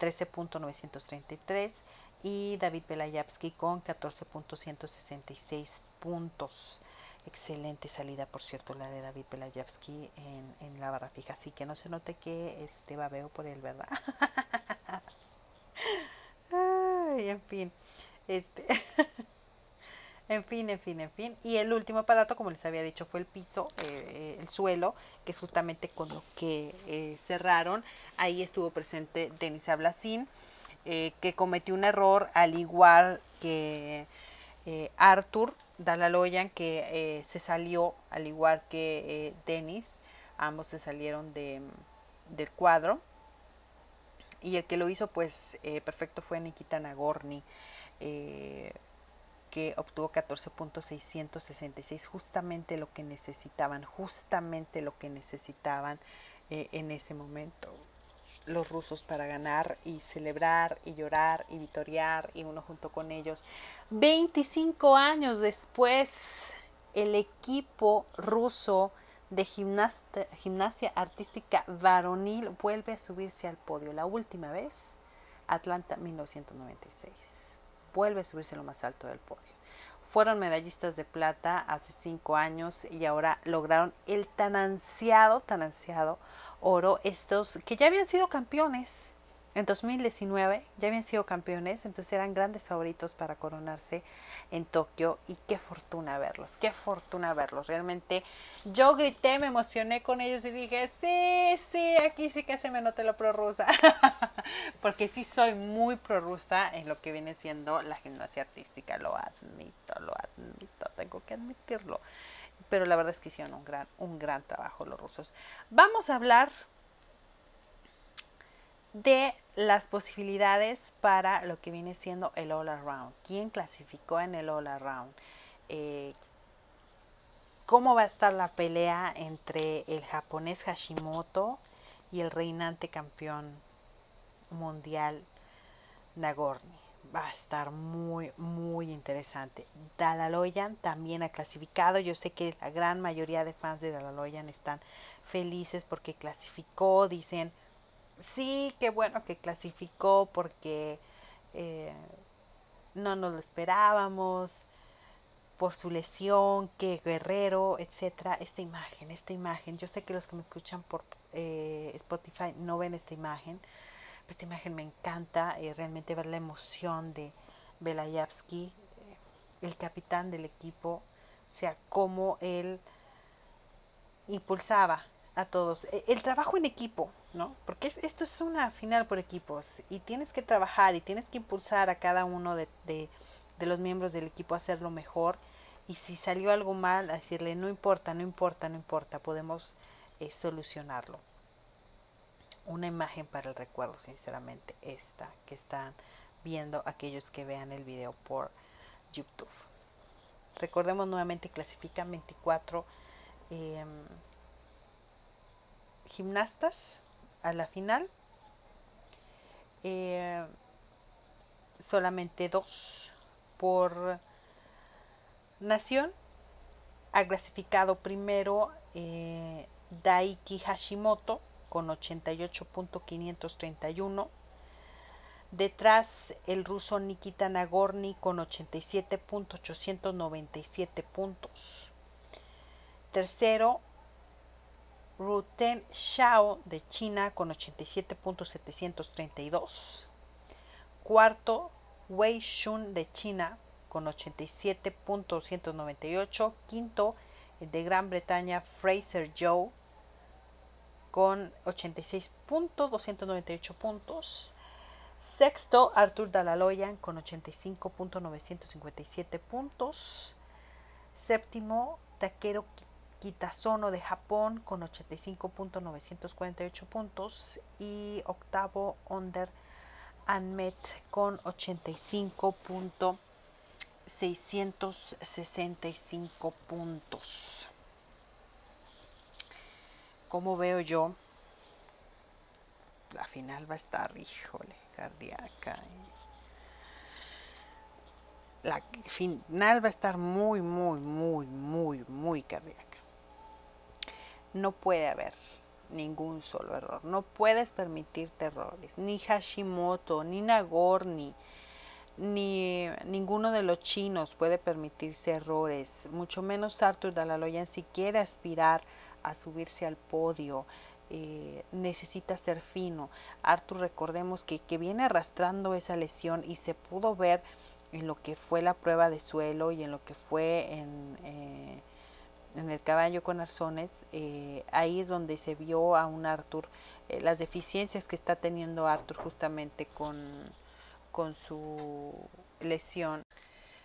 13.933 y David Belayavsky con 14.166 puntos. Excelente salida, por cierto, la de David Belayavsky en, en la barra fija. Así que no se note que este babeo por él, ¿verdad? [LAUGHS] Ay, en fin. Este. [LAUGHS] En fin, en fin, en fin. Y el último aparato, como les había dicho, fue el piso, eh, eh, el suelo, que es justamente con lo que eh, cerraron. Ahí estuvo presente Denis Ablasin, que cometió un error al igual que Arthur Dalaloyan, que se salió al igual que Denis. Ambos se salieron de, del cuadro. Y el que lo hizo, pues, perfecto fue Nikita Nagorny que obtuvo 14.666, justamente lo que necesitaban, justamente lo que necesitaban eh, en ese momento los rusos para ganar y celebrar y llorar y vitoriar y uno junto con ellos. 25 años después, el equipo ruso de gimnasia artística varonil vuelve a subirse al podio. La última vez, Atlanta 1996 vuelve a subirse lo más alto del podio. Fueron medallistas de plata hace cinco años y ahora lograron el tan ansiado, tan ansiado oro estos que ya habían sido campeones en 2019 ya habían sido campeones, entonces eran grandes favoritos para coronarse en Tokio y qué fortuna verlos, qué fortuna verlos. Realmente yo grité, me emocioné con ellos y dije, sí, sí, aquí sí que se me nota lo prorrusa, [LAUGHS] porque sí soy muy prorrusa en lo que viene siendo la gimnasia artística, lo admito, lo admito, tengo que admitirlo. Pero la verdad es que hicieron un gran, un gran trabajo los rusos. Vamos a hablar de las posibilidades para lo que viene siendo el All Around. ¿Quién clasificó en el All Around? Eh, ¿Cómo va a estar la pelea entre el japonés Hashimoto y el reinante campeón mundial Nagorny? Va a estar muy, muy interesante. Dalaloyan también ha clasificado. Yo sé que la gran mayoría de fans de Dalaloyan están felices porque clasificó, dicen, sí, qué bueno que clasificó porque eh, no nos lo esperábamos por su lesión, qué guerrero, etcétera. Esta imagen, esta imagen, yo sé que los que me escuchan por eh, Spotify no ven esta imagen, pero esta imagen me encanta, eh, realmente ver la emoción de Belayavsky, el capitán del equipo, o sea, cómo él impulsaba a todos. E, el trabajo en equipo, ¿no? Porque esto es una final por equipos y tienes que trabajar y tienes que impulsar a cada uno de, de, los miembros del equipo a hacerlo mejor. Y si salió algo mal, a decirle, no importa, no importa, no importa, podemos eh, solucionarlo. Una imagen para el recuerdo, sinceramente, esta que están viendo aquellos que vean el video por YouTube. Recordemos nuevamente, clasifican 24 gimnastas a la final. Eh, solamente dos por nación. Ha clasificado primero eh, Daiki Hashimoto con 88.531. Detrás el ruso Nikita Nagorny con 87.897 puntos. Tercero Ruten Xiao de China con 87.732. Cuarto, Wei Shun de China con 87.298. Quinto, el de Gran Bretaña, Fraser Joe con 86.298 puntos. Sexto, Arthur Dalaloyan con 85.957 puntos. Séptimo, Takeru Kitazono de Japón con 85.948 puntos y octavo Under Anmet con 85.665 puntos. Como veo yo, la final va a estar, híjole, cardíaca. la final va a estar muy, muy, muy, muy, muy cardíaca. No puede haber ningún solo error. No puedes permitirte errores. Ni Hashimoto, ni Nagorni, ni ninguno de los chinos puede permitirse errores. Mucho menos Arthur Dalaloyan si quiere aspirar a subirse al podio. Eh, necesita ser fino. Arthur, recordemos que, que viene arrastrando esa lesión y se pudo ver en lo que fue la prueba de suelo y en lo que fue en, eh, en el caballo con arzones, eh, ahí es donde se vio a un Arthur, eh, las deficiencias que está teniendo Arthur justamente con, con su lesión.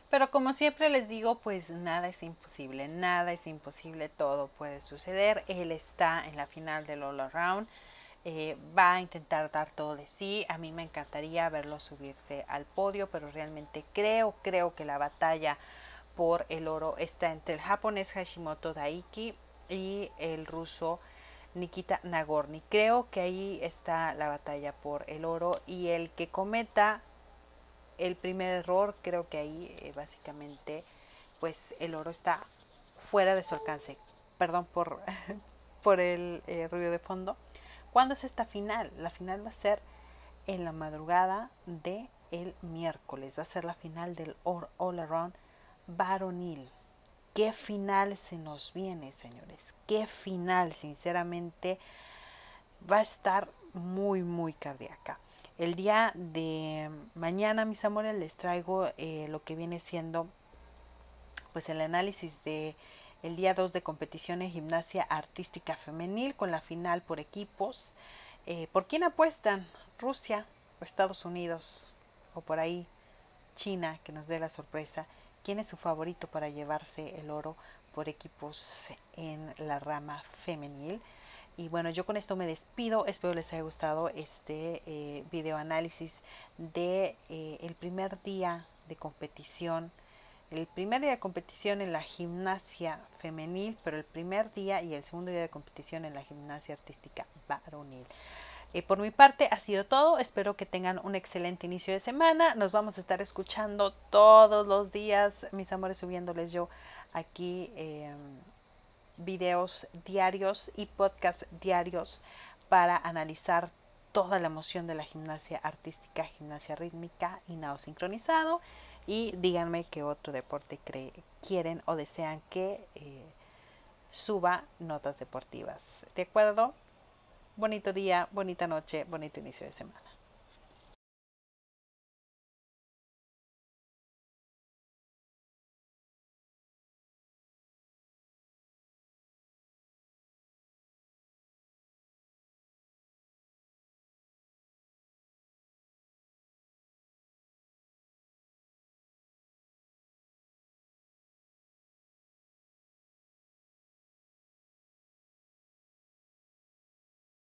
Pero como siempre les digo, pues nada es imposible, nada es imposible, todo puede suceder. Él está en la final del All Around. Eh, va a intentar dar todo de sí. A mí me encantaría verlo subirse al podio, pero realmente creo, creo que la batalla por el oro está entre el japonés Hashimoto Daiki y el ruso Nikita Nagorny. Creo que ahí está la batalla por el oro y el que cometa el primer error, creo que ahí eh, básicamente pues el oro está fuera de su alcance. Perdón por, [LAUGHS] por el eh, ruido de fondo. ¿Cuándo es esta final? La final va a ser en la madrugada de el miércoles. Va a ser la final del All, All Around varonil. Qué final se nos viene, señores. Qué final, sinceramente, va a estar muy, muy cardíaca. El día de mañana, mis amores, les traigo eh, lo que viene siendo pues el análisis de el día 2 de competición en gimnasia artística femenil con la final por equipos. Eh, ¿Por quién apuestan? ¿Rusia o Estados Unidos? O por ahí China, que nos dé la sorpresa. ¿Quién es su favorito para llevarse el oro por equipos en la rama femenil? Y bueno, yo con esto me despido. Espero les haya gustado este eh, video análisis de eh, el primer día de competición el primer día de competición en la gimnasia femenil, pero el primer día y el segundo día de competición en la gimnasia artística varonil. Eh, por mi parte ha sido todo. Espero que tengan un excelente inicio de semana. Nos vamos a estar escuchando todos los días, mis amores, subiéndoles yo aquí em, videos diarios y podcast diarios para analizar toda la emoción de la gimnasia artística, gimnasia rítmica y nado sincronizado y díganme qué otro deporte quieren o desean que eh, suba notas deportivas. ¿De acuerdo? Bonito día, bonita noche, bonito inicio de semana.